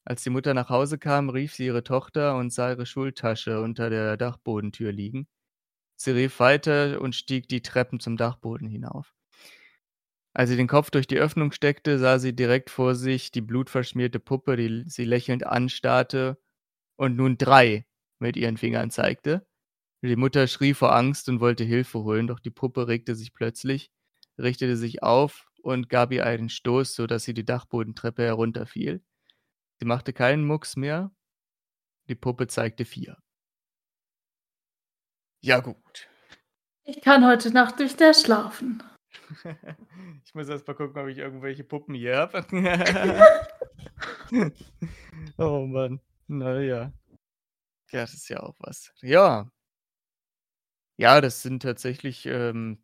Als die Mutter nach Hause kam, rief sie ihre Tochter und sah ihre Schultasche unter der Dachbodentür liegen. Sie rief weiter und stieg die Treppen zum Dachboden hinauf. Als sie den Kopf durch die Öffnung steckte, sah sie direkt vor sich die blutverschmierte Puppe, die sie lächelnd anstarrte und nun drei mit ihren Fingern zeigte. Die Mutter schrie vor Angst und wollte Hilfe holen, doch die Puppe regte sich plötzlich, richtete sich auf und gab ihr einen Stoß, so dass sie die Dachbodentreppe herunterfiel. Sie machte keinen Mucks mehr. Die Puppe zeigte vier. Ja, gut. Ich kann heute Nacht nicht mehr schlafen. ich muss erst mal gucken, ob ich irgendwelche Puppen hier habe. oh Mann. Naja. Ja, das ist ja auch was. Ja. Ja, das sind tatsächlich, ähm,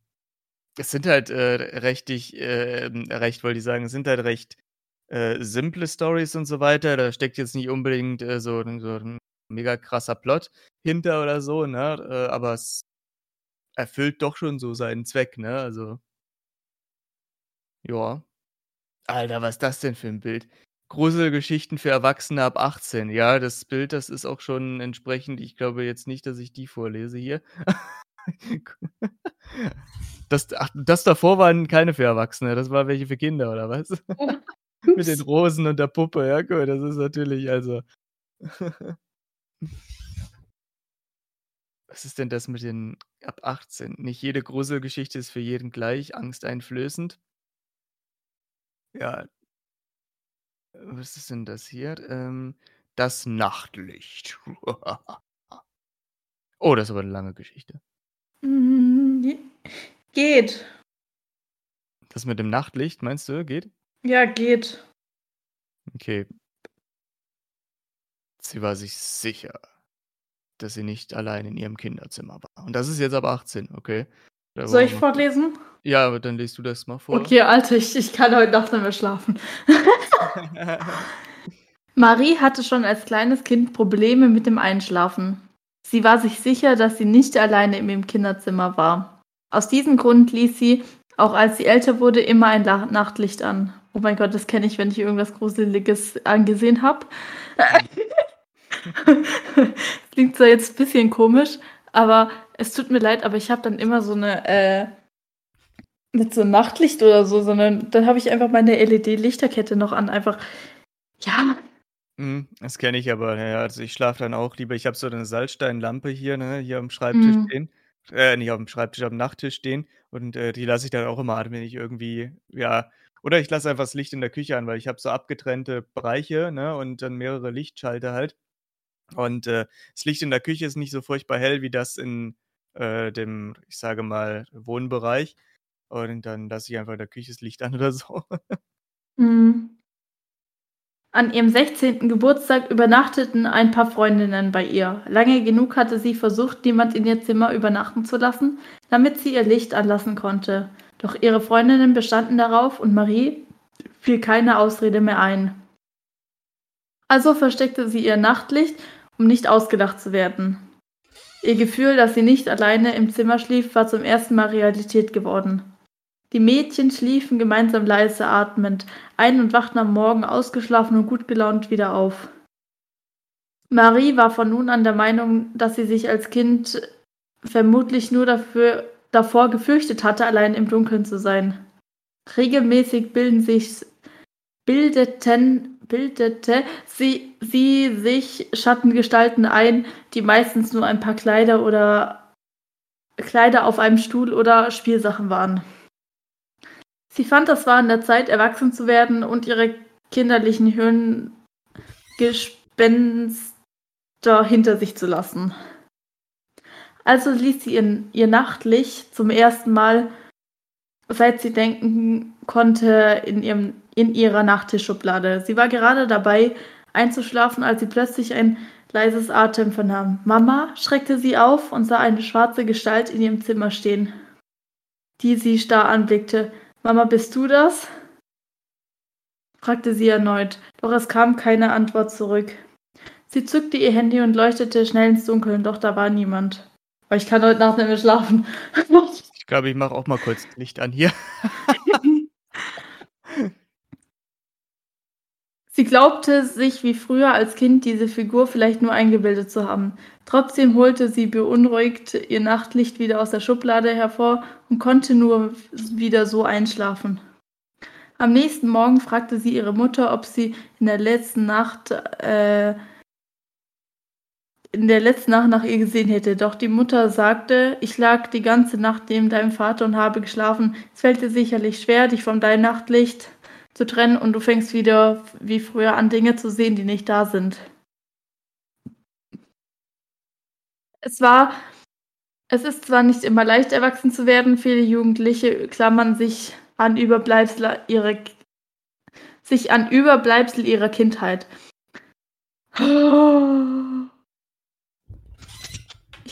es sind halt äh, rechtig, äh, recht, wollte ich sagen, es sind halt recht äh, simple Stories und so weiter. Da steckt jetzt nicht unbedingt äh, so, so ein mega krasser Plot hinter oder so, ne? Äh, aber es erfüllt doch schon so seinen Zweck, ne? Also. Ja. Alter, was ist das denn für ein Bild? Gruselgeschichten für Erwachsene ab 18. Ja, das Bild, das ist auch schon entsprechend. Ich glaube jetzt nicht, dass ich die vorlese hier. das, ach, das davor waren keine für Erwachsene, das war welche für Kinder, oder was? Mit den Rosen und der Puppe, ja, cool, das ist natürlich, also. Was ist denn das mit den ab 18? Nicht jede Gruselgeschichte ist für jeden gleich angsteinflößend. Ja. Was ist denn das hier? Ähm, das Nachtlicht. oh, das ist aber eine lange Geschichte. Mm, geht. Das mit dem Nachtlicht, meinst du, geht? Ja, geht. Okay. Sie war sich sicher, dass sie nicht allein in ihrem Kinderzimmer war. Und das ist jetzt ab 18, okay? Da Soll ich vorlesen? Ja, aber dann liest du das mal vor. Okay, Alter, ich, ich kann heute Nacht nicht mehr schlafen. Marie hatte schon als kleines Kind Probleme mit dem Einschlafen. Sie war sich sicher, dass sie nicht alleine in ihrem Kinderzimmer war. Aus diesem Grund ließ sie Auch als sie älter wurde, immer ein Nachtlicht an. Oh mein Gott, das kenne ich, wenn ich irgendwas Gruseliges angesehen habe. Klingt zwar jetzt ein bisschen komisch, aber es tut mir leid, aber ich habe dann immer so eine, äh, mit so einem Nachtlicht oder so, sondern dann habe ich einfach meine LED-Lichterkette noch an. Einfach, ja. Mhm, das kenne ich aber, ja, also ich schlafe dann auch lieber. Ich habe so eine Salzsteinlampe hier, ne, hier am Schreibtisch Mhm. stehen. Äh, nicht aufm Schreibtisch, aufm Nachttisch stehen und, äh, die lasse ich dann auch immer an, wenn ich irgendwie ja, oder ich lasse einfach das Licht in der Küche an, weil ich habe so abgetrennte Bereiche, ne, und dann mehrere Lichtschalter halt. Und, äh, das Licht in der Küche ist nicht so furchtbar hell wie das in, äh, dem, ich sage mal, Wohnbereich. Und dann lasse ich einfach in der Küche das Licht an oder so. Mhm. An ihrem 16. Geburtstag übernachteten ein paar Freundinnen bei ihr. Lange genug hatte sie versucht, niemand in ihr Zimmer übernachten zu lassen, damit sie ihr Licht anlassen konnte. Doch ihre Freundinnen bestanden darauf und Marie fiel keine Ausrede mehr ein. Also versteckte sie ihr Nachtlicht, um nicht ausgelacht zu werden. Ihr Gefühl, dass sie nicht alleine im Zimmer schlief, war zum ersten Mal Realität geworden. Die Mädchen schliefen gemeinsam leise atmend ein und wachten am Morgen ausgeschlafen und gut gelaunt wieder auf. Marie war von nun an der Meinung, dass sie sich als Kind vermutlich nur dafür, davor gefürchtet hatte, allein im Dunkeln zu sein. Regelmäßig bilden sich, bildeten, bildete sie, sie sich Schattengestalten ein, die meistens nur ein paar Kleider oder Kleider auf einem Stuhl oder Spielsachen waren. Sie fand, das war an der Zeit, erwachsen zu werden und ihre kinderlichen Hirngespenster hinter sich zu lassen. Also ließ sie ihr, ihr Nachtlicht zum ersten Mal, seit sie denken konnte, in, ihrem, in ihrer Nachttischschublade. Sie war gerade dabei, einzuschlafen, als sie plötzlich ein leises Atem vernahm. Mama schreckte sie auf und sah eine schwarze Gestalt in ihrem Zimmer stehen, die sie starr anblickte. Mama, bist du das? fragte sie erneut, doch es kam keine Antwort zurück. Sie zückte ihr Handy und leuchtete schnell ins Dunkeln, doch da war niemand. Ich kann heute Nacht nicht mehr schlafen. Ich glaube, ich mache auch mal kurz Licht an hier. Sie glaubte sich wie früher als Kind diese Figur vielleicht nur eingebildet zu haben. Trotzdem holte sie beunruhigt ihr Nachtlicht wieder aus der Schublade hervor und konnte nur wieder so einschlafen. Am nächsten Morgen fragte sie ihre Mutter, ob sie in der letzten Nacht äh, in der letzten Nacht nach ihr gesehen hätte. Doch die Mutter sagte, ich lag die ganze Nacht neben deinem Vater und habe geschlafen. Es fällt dir sicherlich schwer, dich von deinem Nachtlicht zu trennen und du fängst wieder wie früher an, Dinge zu sehen, die nicht da sind. Es war, es ist zwar nicht immer leicht, erwachsen zu werden, viele Jugendliche klammern sich an Überbleibsel ihrer, sich an Überbleibsel ihrer Kindheit.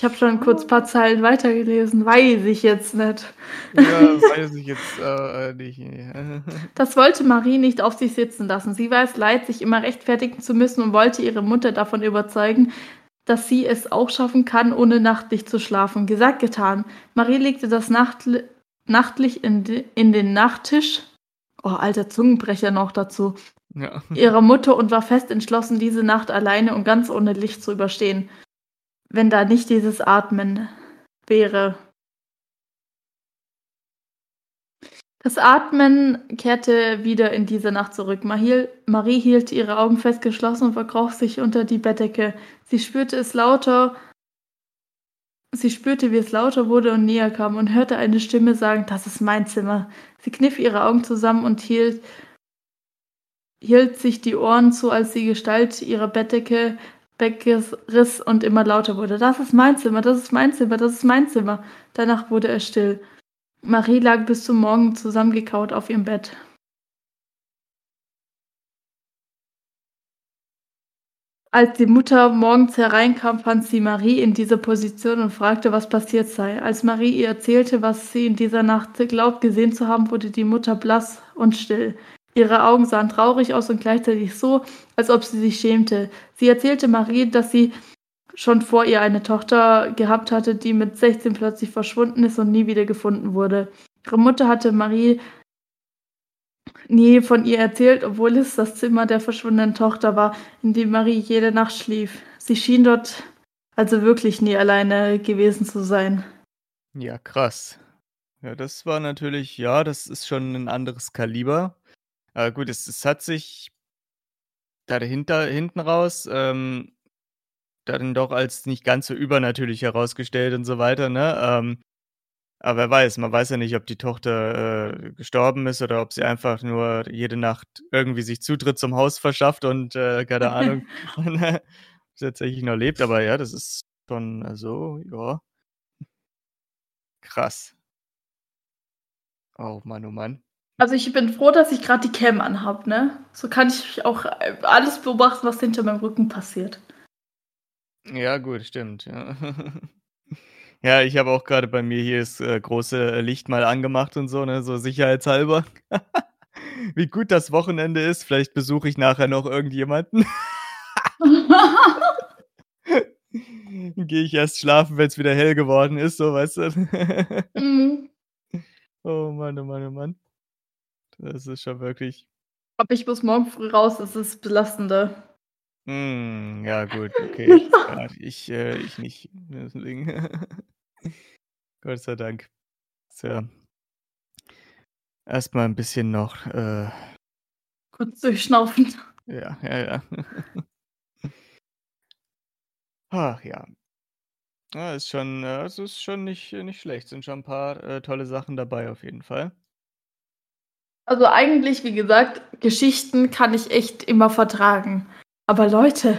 Ich habe schon kurz ein paar Zeilen weitergelesen, weiß ich jetzt nicht. Ja, weiß ich jetzt äh, nicht. Das wollte Marie nicht auf sich sitzen lassen. Sie war es leid, sich immer rechtfertigen zu müssen und wollte ihre Mutter davon überzeugen, dass sie es auch schaffen kann, ohne nachtlich zu schlafen. Gesagt, getan. Marie legte das Nachtli Nachtlicht in, in den Nachttisch. Oh, alter Zungenbrecher noch dazu. Ja. Ihrer Mutter und war fest entschlossen, diese Nacht alleine und ganz ohne Licht zu überstehen. Wenn da nicht dieses Atmen wäre. Das Atmen kehrte wieder in diese Nacht zurück. Marie hielt ihre Augen fest geschlossen und verkroch sich unter die Bettdecke. Sie spürte es lauter. Sie spürte, wie es lauter wurde und näher kam und hörte eine Stimme sagen, das ist mein Zimmer. Sie kniff ihre Augen zusammen und hielt, hielt sich die Ohren zu, als die Gestalt ihrer Bettdecke wegriss und immer lauter wurde. Das ist mein Zimmer, das ist mein Zimmer, das ist mein Zimmer. Danach wurde er still. Marie lag bis zum Morgen zusammengekaut auf ihrem Bett. Als die Mutter morgens hereinkam, fand sie Marie in dieser Position und fragte, was passiert sei. Als Marie ihr erzählte, was sie in dieser Nacht glaubt gesehen zu haben, wurde die Mutter blass und still. Ihre Augen sahen traurig aus und gleichzeitig so, als ob sie sich schämte. Sie erzählte Marie, dass sie schon vor ihr eine Tochter gehabt hatte, die mit 16 plötzlich verschwunden ist und nie wieder gefunden wurde. Ihre Mutter hatte Marie nie von ihr erzählt, obwohl es das Zimmer der verschwundenen Tochter war, in dem Marie jede Nacht schlief. Sie schien dort also wirklich nie alleine gewesen zu sein. Ja, krass. Ja, das war natürlich ja, das ist schon ein anderes Kaliber. Aber gut, es es hat sich da dahinter hinten raus, ähm, dann doch als nicht ganz so übernatürlich herausgestellt und so weiter, ne? Ähm, aber wer weiß, man weiß ja nicht, ob die Tochter, äh, gestorben ist oder ob sie einfach nur jede Nacht irgendwie sich Zutritt zum Haus verschafft und, äh, keine Ahnung, tatsächlich noch lebt. Aber ja, das ist schon also, ja. Krass. Oh Mann, oh Mann. Also, ich bin froh, dass ich gerade die Cam anhabe, ne? So kann ich auch, äh, alles beobachten, was hinter meinem Rücken passiert. Ja, gut, stimmt, ja. Ja, ich habe auch gerade bei mir hier das, äh, große Licht mal angemacht und so, ne, so sicherheitshalber. Wie gut das Wochenende ist. Vielleicht besuche ich nachher noch irgendjemanden. Dann gehe ich erst schlafen, wenn es wieder hell geworden ist, so, weißt du? Mhm. Oh Mann, oh Mann, oh Mann. Das ist schon wirklich Aber ich muss morgen früh raus, das ist belastender. Hm, ja gut, okay. Ja, ich äh, ich nicht, deswegen. Gott sei Dank. So. Erst mal 'n bisschen noch, äh Kurz durchschnaufen. Ja, ja, ja. Ach ja. Ja, ist schon äh, es ist schon nicht nicht schlecht. Sind schon 'n paar, äh, tolle Sachen dabei auf jeden Fall. Also, eigentlich, wie gesagt, Geschichten kann ich echt immer vertragen. Aber Leute,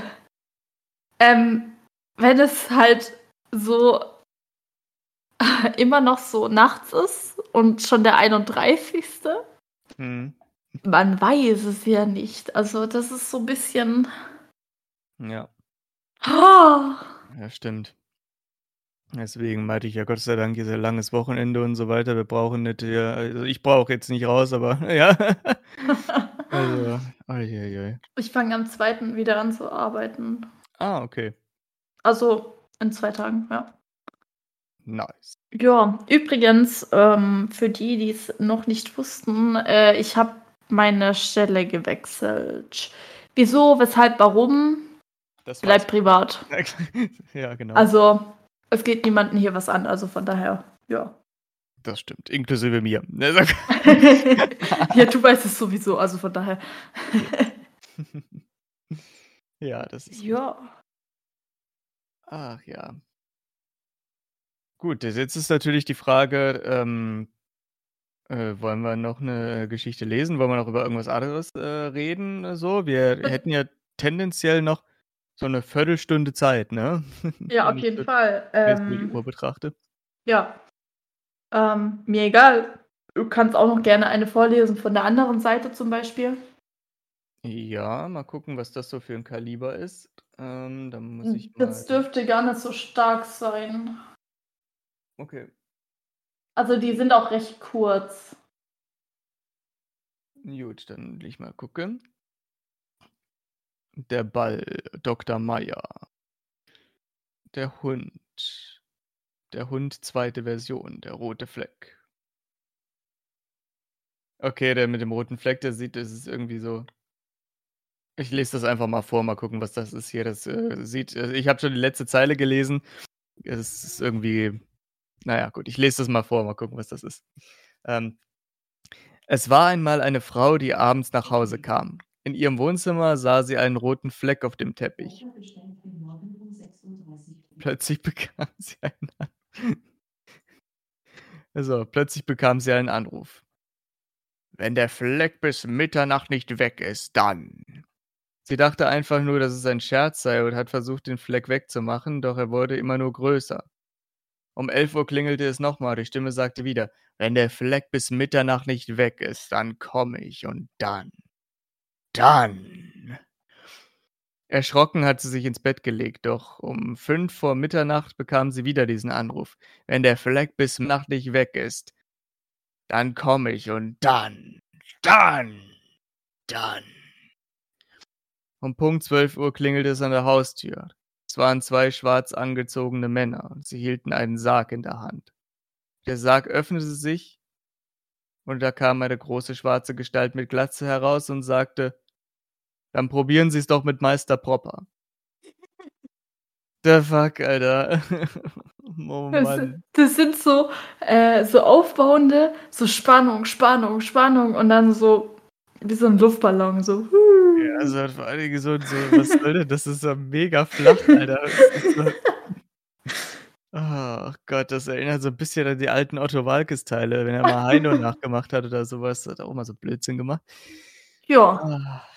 ähm, wenn es halt so immer noch so nachts ist und schon der 31. Mhm. Man weiß es ja nicht. Also, das ist so 'n bisschen Ja. Oh. Ja, stimmt. Deswegen meinte ich ja, Gott sei Dank ist ja langes Wochenende und so weiter. Wir brauchen nicht hier also, ich brauche jetzt nicht raus, aber ja. Also, ei, ei, ei. Ich fange am 2. wieder an zu arbeiten. Ah, okay. Also, in 2 Tagen, ja. Nice. Ja, übrigens, ähm, für die, die's noch nicht wussten, äh, ich habe meine Stelle gewechselt. Wieso, weshalb, warum? Das Bleibt privat. Ja, genau. Also, es geht niemanden hier was an, also von daher, ja. Das stimmt, inklusive mir. Ja, du weißt es sowieso, also von daher. Ja, das ist Ja. Ach ja. Gut, jetzt ist natürlich die Frage, ähm, äh, wollen wir noch 'ne Geschichte lesen? Wollen wir noch über irgendwas anderes, äh, reden so? Wir hätten ja tendenziell noch so 'ne Viertelstunde Zeit, ne? Ja, auf jeden Fall. wenn ich die Ähm Uhr betrachte. Ja. Ähm, mir egal. Du kannst auch noch gerne eine vorlesen von der anderen Seite zum Beispiel. Ja, mal gucken, was das so für 'n Kaliber ist. Ähm, da muss Hm, ich mal das dürfte gar nicht so stark sein. Okay. Also, die sind auch recht kurz. Gut, dann will ich mal gucken. Der Ball, Doktor Meier. Der Hund. Der Hund, zweite Version, der rote Fleck. Okay, der mit dem roten Fleck, der sieht das ist irgendwie so ich lese das einfach mal vor, mal gucken, was das ist hier. Das, äh, sieht äh, ich habe schon die letzte Zeile gelesen. Es ist irgendwie na ja, gut, ich lese das mal vor, mal gucken, was das ist. Ähm: „Es war einmal eine Frau, die abends nach Hause kam. In ihrem Wohnzimmer sah sie einen roten Fleck auf dem Teppich. Plötzlich bekam sie einen An Also, plötzlich bekam sie einen Anruf. Wenn der Fleck bis Mitternacht nicht weg ist, dann Sie dachte einfach nur, dass es ein Scherz sei und hat versucht, den Fleck wegzumachen, doch er wurde immer nur größer. Um 11:00 klingelte es noch mal, die Stimme sagte wieder: „Wenn der Fleck bis Mitternacht nicht weg ist, dann komme ich und dann dann“ Erschrocken hat sie sich ins Bett gelegt, doch um 5 vor Mitternacht bekam sie wieder diesen Anruf: „Wenn der Fleck bis Nacht nicht weg ist, dann komme ich und dann dann dann“ Um Punkt 12:00 klingelte es an der Haustür. Es waren 2 schwarz angezogene Männer und sie hielten einen Sarg in der Hand. Der Sarg öffnete sich Und da kam eine große schwarze Gestalt mit Glatze heraus und sagte: „Dann probieren Sie's doch mit Meister Propper.“ The fuck, Alter. Oh Das Mann. das sind so äh, so aufbauende so Spannung, Spannung, Spannung und dann so wie so 'n Luftballon, so. Ja, also vor allen Dingen so so was soll denn das ist so mega flach, Alter. Das so Ach Gott, das erinnert so 'n bisschen an die alten Otto Waalkes-Teile, wenn er mal Heino nachgemacht hat oder so was. Hat er auch mal so Blödsinn gemacht. Ja. Ah.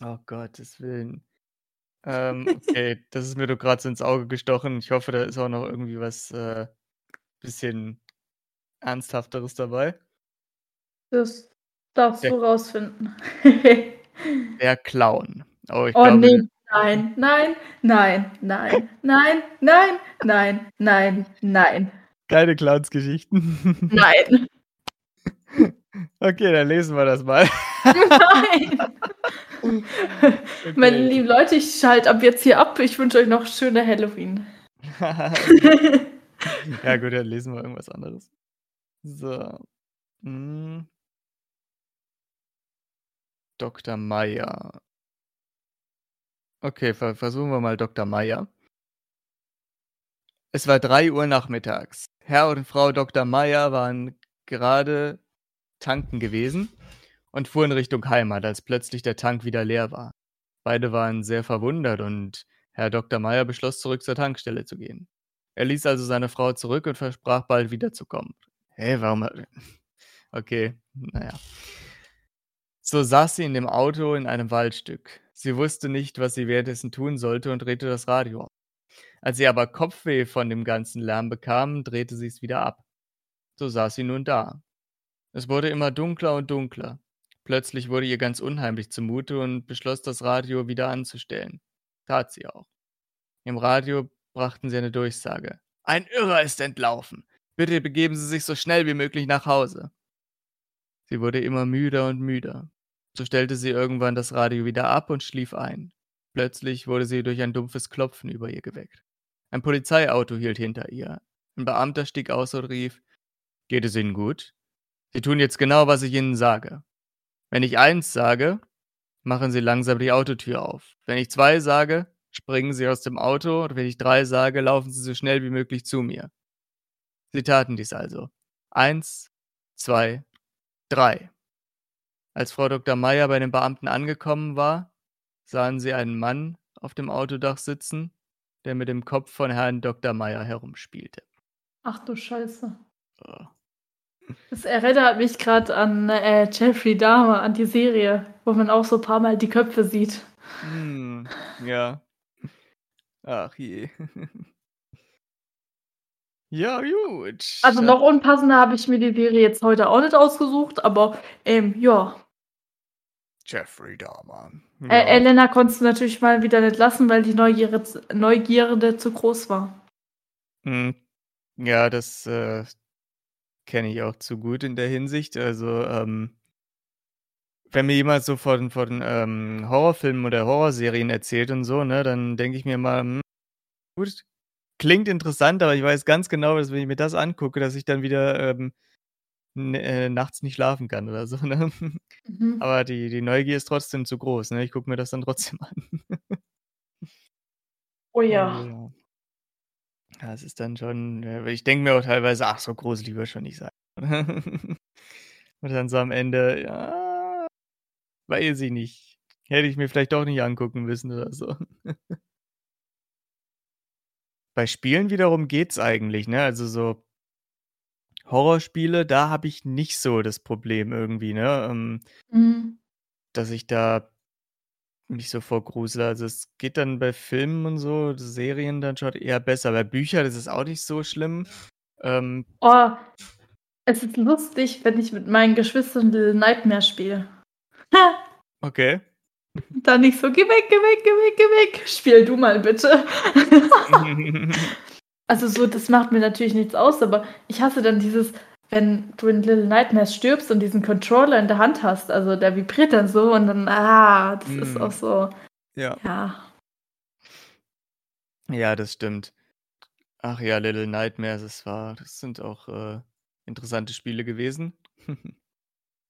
Oh Gottes Willen. Ähm, okay, das ist mir nur grad so ins Auge gestochen. Ich hoffe, da ist auch noch irgendwie was, äh, bisschen Ernsthafteres dabei. Das darfst Der du rausfinden. Der Clown. Oh, ich Oh glaube ne, nein, nein, nein, nein, nein, nein, nein, nein, nein, Keine Clownsgeschichten. nein, Okay, dann lesen wir das mal. nein. Meine Okay. lieben Leute, ich schalte ab jetzt hier ab. Ich wünsche euch noch schöne Halloween. Ja gut, dann lesen wir irgendwas anderes. So. Hm. Dr. Meier. Okay, ver versuchen wir mal Dr. Meier. Es war 3:00 nachmittags. Herr und Frau Dr. Meier waren gerade tanken gewesen und fuhren Richtung Heimat, als plötzlich der Tank wieder leer war. Beide waren sehr verwundert und Herr Dr. Meier beschloss, zurück zur Tankstelle zu gehen. Er ließ also seine Frau zurück und versprach, bald wiederzukommen. Hä, warum Okay, na ja. So saß sie in dem Auto in einem Waldstück. Sie wusste nicht, was sie währenddessen tun sollte und drehte das Radio auf. Als sie aber Kopfweh von dem ganzen Lärm bekam, drehte sie es wieder ab. So saß sie nun da. Es wurde immer dunkler und dunkler. Plötzlich wurde ihr ganz unheimlich zumute und beschloss, das Radio wieder anzustellen. Tat sie auch. Im Radio brachten sie eine Durchsage. Ein Irrer ist entlaufen. Bitte begeben Sie sich so schnell wie möglich nach Hause. Sie wurde immer müder und müder. So stellte sie irgendwann das Radio wieder ab und schlief ein. Plötzlich wurde sie durch ein dumpfes Klopfen über ihr geweckt. Ein Polizeiauto hielt hinter ihr. Ein Beamter stieg aus und rief: Geht es Ihnen gut? Sie tun jetzt genau, was ich Ihnen sage. Wenn ich eins sage, machen Sie langsam die Autotür auf. Wenn ich zwei sage, springen Sie aus dem Auto und wenn ich drei sage, laufen Sie so schnell wie möglich zu mir. Sie taten dies also. Eins, zwei, drei. Als Frau Dr. Meier bei den Beamten angekommen war, sahen sie einen Mann auf dem Autodach sitzen, der mit dem Kopf von Herrn Dr. Meier herumspielte. Ach du Scheiße. Oh. Das erinnert mich gerade an äh, Jeffrey Dahmer, an die Serie, wo man auch so ein paar Mal die Köpfe sieht. Hm, ja. Ach je. ja, gut. Also noch unpassender habe ich mir die Serie jetzt heute auch nicht ausgesucht, aber ähm, ja. Jeffrey Dahmer. Äh, Ja. Elena konntest du natürlich mal wieder nicht lassen, weil die Neugierde, Neugierde zu groß war. Hm, ja, das äh, kenne ich auch zu gut in der Hinsicht. Also, ähm, wenn mir jemand so von, von ähm, Horrorfilmen oder Horrorserien erzählt und so, ne, dann denke ich mir mal, hm, gut, klingt interessant, aber ich weiß ganz genau, dass wenn ich mir das angucke, dass ich dann wieder ähm, äh, nachts nicht schlafen kann oder so. Ne? Mhm. Aber die, die Neugier ist trotzdem zu groß. Ne? Ich gucke mir das dann trotzdem an. Oh ja. Also, ja, es ist dann schon, ich denke mir auch teilweise, ach, so gruselig wird schon nicht sein. Und dann so am Ende, ja, weiß ich nicht. Hätte ich mir vielleicht doch nicht angucken müssen oder so. Bei Spielen wiederum geht's eigentlich, ne? Also so Horrorspiele, da habe ich nicht so das Problem irgendwie, ne? Ähm, Mhm. dass ich da mich so vor grusele. Also es geht dann bei Filmen und so, Serien dann schon eher besser. Bei Büchern ist es auch nicht so schlimm. Ähm, Oh, es ist lustig, wenn ich mit meinen Geschwistern Little Nightmare spiele. Okay. Dann nicht so, geh weg, geh weg, geh weg, geh weg. Spiel du mal bitte. also so, das macht mir natürlich nichts aus, aber ich hasse dann dieses, wenn du in Little Nightmares stirbst und diesen Controller in der Hand hast, also der vibriert dann so und dann, ah, das ist Mm. auch so, ja. ja. Ja, das stimmt. Ach ja, Little Nightmares, es war, das sind auch äh, interessante Spiele gewesen.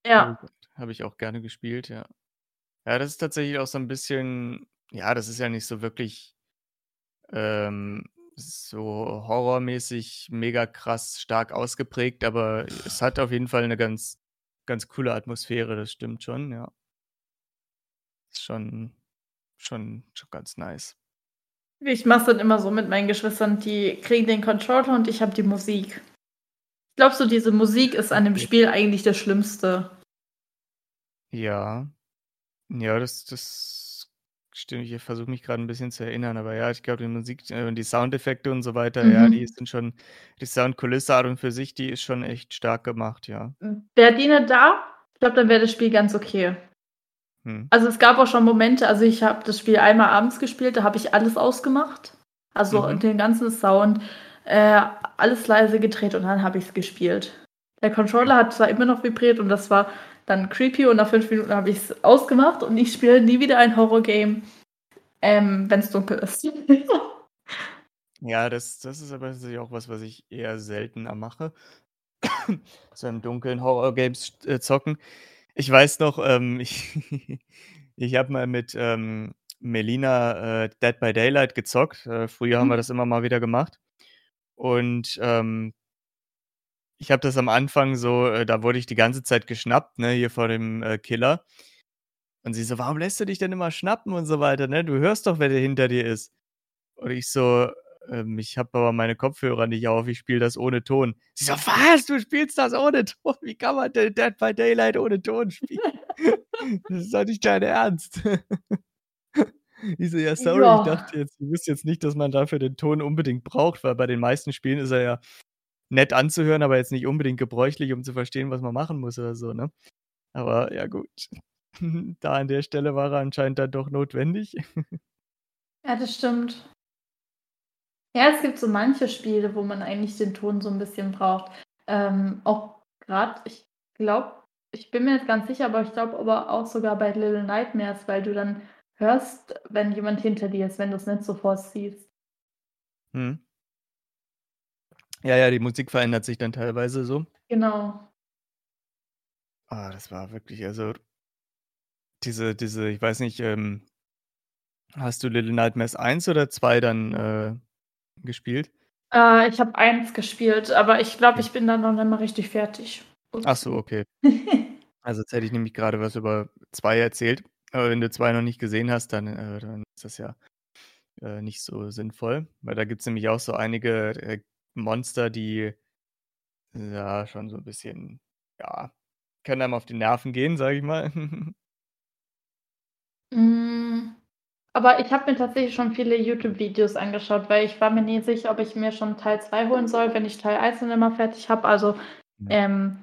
Ja. Habe ich auch gerne gespielt, ja. Ja, das ist tatsächlich auch so ein bisschen ja, das ist ja nicht so wirklich ähm, so horrormäßig mega krass stark ausgeprägt, aber es hat auf jeden Fall eine ganz ganz coole Atmosphäre, das stimmt schon, ja. Ist schon schon schon ganz nice. Ich mache es dann immer so mit meinen Geschwistern, die kriegen den Controller und ich habe die Musik. Ich glaube so, diese Musik ist an dem Spiel eigentlich das Schlimmste. Ja. Ja, das das stimmt. Ich versuche mich gerade ein bisschen zu erinnern, aber ja, ich glaube, die Musik äh, und die Soundeffekte und so weiter, ja, die Mhm. sind schon die Soundkulisse an und für sich, die ist schon echt stark gemacht, ja. Wäre die nicht da, ich glaube, dann wäre das Spiel ganz okay. Mhm. Also, es gab auch schon Momente also, ich habe das Spiel einmal abends gespielt, da habe ich alles ausgemacht. Also, Mhm. den ganzen Sound, äh, alles leise gedreht und dann habe ich's gespielt. Der Controller hat zwar immer noch vibriert und das war dann creepy und nach 5 Minuten habe ich's ausgemacht und ich spiele nie wieder ein Horrorgame, ähm, wenn's dunkel ist. Ja, das das ist aber tatsächlich auch was, was ich eher seltener mache. So im Dunkeln Horrorgames äh, zocken. Ich weiß noch, ähm, ich ich habe mal mit, ähm, Melina, äh, Dead by Daylight gezockt. Äh, früher haben wir Mhm. das immer mal wieder gemacht. Und, ähm ich habe das am Anfang so äh, da wurde ich die ganze Zeit geschnappt, ne, hier vor dem, äh, Killer. Und sie so: „Warum lässt du dich denn immer schnappen?“ und so weiter, ne? „Du hörst doch, wer der hinter dir ist.“ Und ich so: „Ähm, ich habe aber meine Kopfhörer nicht auf, ich spiele das ohne Ton.“ Sie so: „Was? Du spielst das ohne Ton? Wie kann man denn Dead by Daylight ohne Ton spielen? Das ist doch nicht dein Ernst.“ Ich so: „Ja, sorry, ich Ja. dachte jetzt ich wusste jetzt nicht, dass man dafür den Ton unbedingt braucht“, weil bei den meisten Spielen ist er ja nett anzuhören, aber jetzt nicht unbedingt gebräuchlich, um zu verstehen, was man machen muss oder so, ne? Aber ja gut. Da an der Stelle war er anscheinend dann doch notwendig. Ja, das stimmt. Ja, es gibt so manche Spiele, wo man eigentlich den Ton so 'n bisschen braucht. Ähm, auch grad ich glaube ich bin mir nicht ganz sicher, aber ich glaube aber auch sogar bei Little Nightmares, weil du dann hörst, wenn jemand hinter dir ist, wenn du's nicht sofort siehst. Mhm. Ja, ja, die Musik verändert sich dann teilweise so. Genau. Ah, das war wirklich also diese diese ich weiß nicht, ähm hast du Little Nightmares 1 oder 2 dann, äh, gespielt? Äh, ich habe 1 gespielt, aber ich glaube, ich bin da noch nicht mal richtig fertig. Ach so, okay. Also, jetzt hätte ich nämlich grade was über 2 erzählt. Aber wenn du 2 noch nicht gesehen hast, dann äh, dann ist das ja, äh, nicht so sinnvoll, weil da gibt's nämlich auch so einige, äh, Monster, die ja schon so 'n bisschen ja, können einem auf die Nerven gehen, sage ich mal. Hm, aber ich habe mir tatsächlich schon viele YouTube-Videos angeschaut, weil ich war mir nie sicher, ob ich mir schon Teil 2 holen soll, wenn ich Teil 1 dann immer fertig habe. Also, Ja. ähm,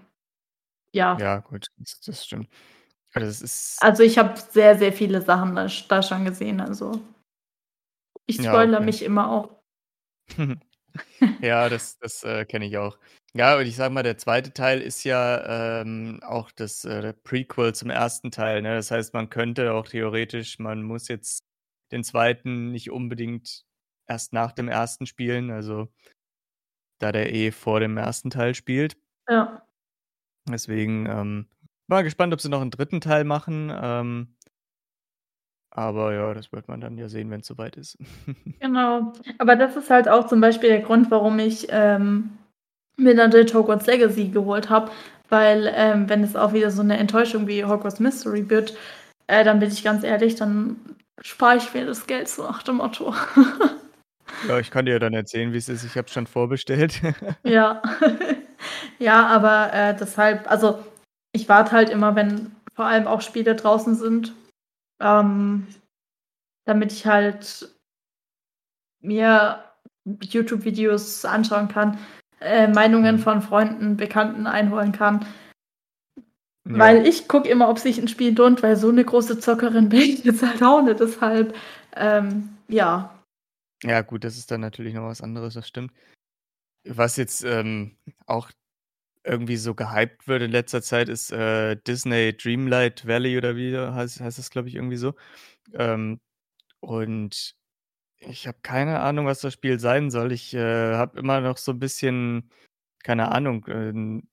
ja. Ja, gut, das das stimmt. Also, Also, ich habe sehr, sehr viele Sachen da da schon gesehen, also ich Ja, spoilere okay. mich immer auch. Ja, das das, äh, kenne ich auch. Ja, und ich sage mal, der 2. Teil ist ja, ähm, auch das, äh, Prequel zum 1. Teil, ne? Das heißt, man könnte auch theoretisch man muss jetzt den 2. nicht unbedingt erst nach dem 1. spielen, also da der eh vor dem 1. Teil spielt. Ja. Deswegen, ähm, mal gespannt, ob sie noch 'n 3. Teil machen, ähm aber ja, das wird man dann ja sehen, wenn's so weit ist. Genau. Aber das ist halt auch zum Beispiel der Grund, warum ich, ähm, mir dann den Hogwarts Legacy geholt habe, weil, ähm, wenn es auch wieder so 'ne Enttäuschung wie Hogwarts Mystery wird, äh, dann bin ich ganz ehrlich, dann spare ich mir das Geld so nach dem Motto. Ja, ich kann dir ja dann erzählen, wie's ist. Ich habe es schon vorbestellt. Ja. Ja, aber, äh, deshalb also, ich warte halt immer, wenn vor allem auch Spiele draußen sind, ähm, damit ich halt mir YouTube-Videos anschauen kann, äh, Meinungen Mhm. von Freunden, Bekannten einholen kann. Ja. Weil ich gucke immer, ob sich 'n Spiel lohnt, weil so 'ne große Zockerin bin ich jetzt halt auch nicht, deshalb, ähm, ja. Ja gut, das ist dann natürlich noch was anderes, das stimmt. Was jetzt, ähm, auch irgendwie so gehypt wird in letzter Zeit, ist, äh, Disney Dreamlight Valley oder wie heißt heißt das, glaube ich, irgendwie so. Ähm, und ich habe keine Ahnung, was das Spiel sein soll. Ich, äh, habe immer noch so 'n bisschen keine Ahnung, ähm,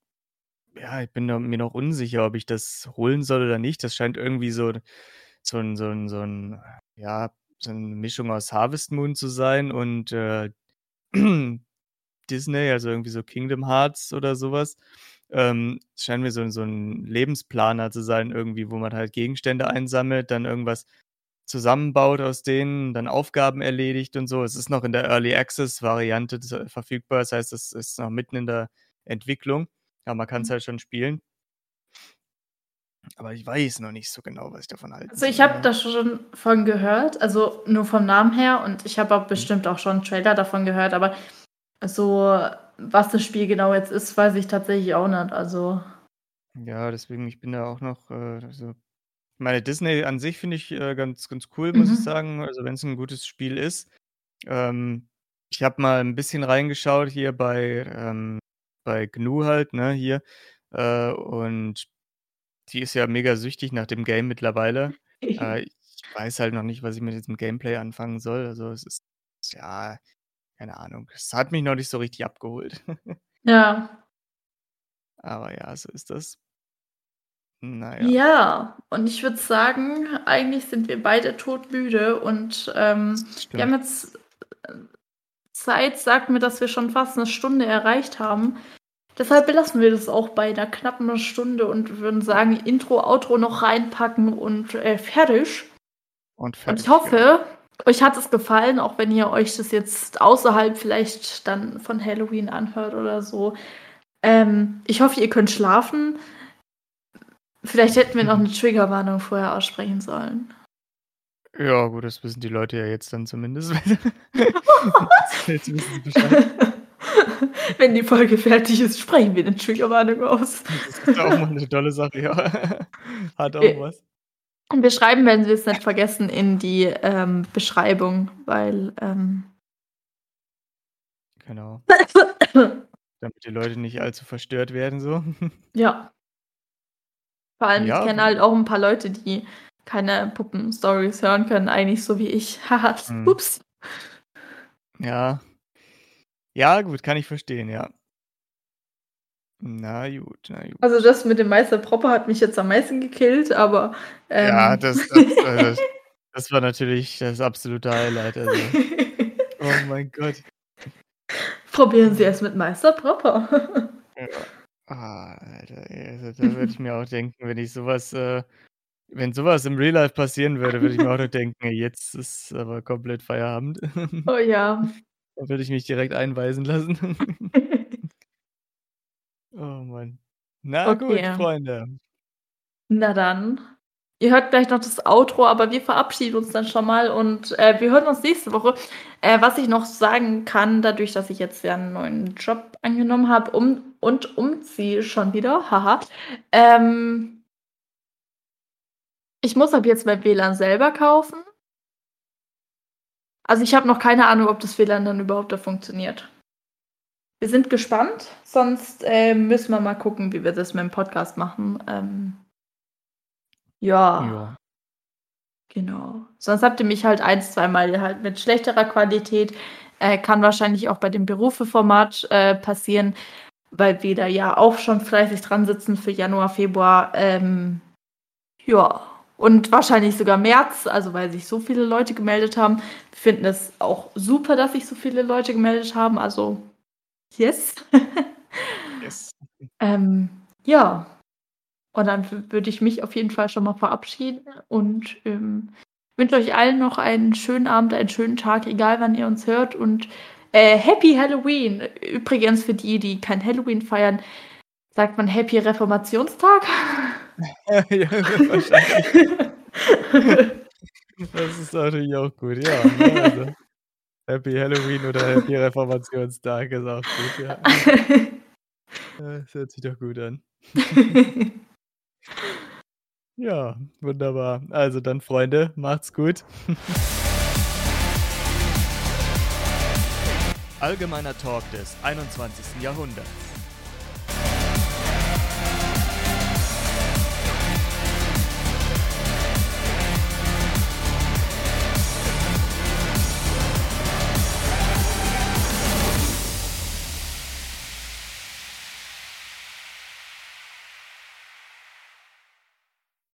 ja, ich bin mir noch unsicher, ob ich das holen soll oder nicht. Das scheint irgendwie so so 'n so 'n so 'n ja, so 'ne Mischung aus Harvest Moon zu sein und, äh, Disney, also irgendwie so Kingdom Hearts oder so was. Ähm, es scheint mir so so 'n Lebensplaner zu sein irgendwie, wo man halt Gegenstände einsammelt, dann irgendwas zusammenbaut aus denen, dann Aufgaben erledigt und so. Es ist noch in der Early Access Variante verfügbar. Das heißt, es ist noch mitten in der Entwicklung, aber man kann's Mhm. halt schon spielen. Aber ich weiß noch nicht so genau, was ich davon halten Also, ich habe ja. da schon von gehört, also nur vom Namen her und ich habe auch Mhm. bestimmt auch schon 'n Trailer davon gehört, aber so, was das Spiel genau jetzt ist, weiß ich tatsächlich auch nicht, also Ja, deswegen, ich bin da auch noch, äh, also ich meine, Disney an sich finde ich, äh, ganz ganz cool, muss ich Mhm. sagen, also wenn's 'n gutes Spiel ist. Ähm, ich habe mal 'n bisschen reingeschaut hier bei, ähm bei GNU halt, ne, hier, äh, und die ist ja mega süchtig nach dem Game mittlerweile. Äh, ich weiß halt noch nicht, was ich mit diesem Gameplay anfangen soll. Also, es ist ja, keine Ahnung. Es hat mich noch nicht so richtig abgeholt. Ja. Aber ja, so ist das. Na ja. Ja, und ich würde sagen, eigentlich sind wir beide todmüde und, ähm, wir haben jetzt äh, Zeit sagt mir, dass wir schon fast 'ne Stunde erreicht haben. Deshalb belassen wir das auch bei 'ner knappen Stunde und würden sagen, Intro, Outro noch reinpacken und, äh, fertig. Und Und fertig, ich hoffe, euch hat es gefallen, auch wenn ihr euch das jetzt außerhalb vielleicht dann von Halloween anhört oder so. Ähm, ich hoffe, ihr könnt schlafen. Vielleicht hätten wir noch 'ne Triggerwarnung vorher aussprechen sollen. Ja, gut, das wissen die Leute ja jetzt dann zumindest. Jetzt wissen sie Bescheid. Wenn die Folge fertig ist, sprechen wir 'ne Triggerwarnung aus. Das ist auch mal 'ne tolle Sache, ja. Hat auch Äh, was. Und wir schreiben, wenn wir's nicht vergessen, in die, ähm, Beschreibung, weil, ähm Genau. Damit die Leute nicht allzu verstört werden so. Ja. Vor allem, ich Ja, kenne w halt auch 'n paar Leute, die keine Puppen-Stories hören können, eigentlich so wie ich. Haha, Mhm. ups. Ja. Ja, gut, kann ich verstehen, ja. Na gut, na gut. Also, das mit dem Meister Propper hat mich jetzt am meisten gekillt, aber, Ja, ähm das das, äh das war natürlich das absolute Highlight, also. Oh mein Gott. Probieren Sie es mit Meister Propper. Ja. Ah, Alter, also da würde ich mir auch denken, wenn ich so was, äh wenn so was im Real Life passieren würde, würde ich mir auch nur denken: „Ey, jetzt ist aber komplett Feierabend.“ Oh ja. Da würde ich mich direkt einweisen lassen. Oh Mann. Na gut, Okay. Freunde. Na dann. Ihr hört gleich noch das Outro, aber wir verabschieden uns dann schon mal und, äh, wir hören uns nächste Woche. Äh, was ich noch sagen kann, dadurch, dass ich jetzt ja 'n neuen Job angenommen habe um und umziehe schon wieder, haha, ähm ich muss ab jetzt mein WLAN selber kaufen. Also, ich habe noch keine Ahnung, ob das WLAN dann überhaupt da funktioniert. Wir sind gespannt, sonst, äh, müssen wir mal gucken, wie wir das mit dem Podcast machen. Ähm ja. Ja. Genau. Sonst habt ihr mich halt ein zweimal halt mit schlechterer Qualität. Äh, kann wahrscheinlich auch bei dem Berufe-Format, äh, passieren, weil wir da ja auch schon fleißig dran sitzen für Januar, Februar. Ähm, ja, und wahrscheinlich sogar März, also weil sich so viele Leute gemeldet haben. Wir finden es auch super, dass sich so viele Leute gemeldet haben, also yes. Yes. Ähm, ja. Und dann würde ich mich auf jeden Fall schon mal verabschieden und, ähm, wünsche euch allen noch einen schönen Abend, einen schönen Tag, egal wann ihr uns hört und, äh, Happy Halloween. Übrigens für die, die kein Halloween feiern, sagt man Happy Reformationstag? Ja, wahrscheinlich. Das ist natürlich auch gut, ja, ne, also Happy Halloween oder Happy Reformationstag ist auch gut, ja. Das hört sich doch gut an. Ja, wunderbar. Also dann, Freunde, macht's gut. Allgemeiner Talk des 21. Jahrhunderts.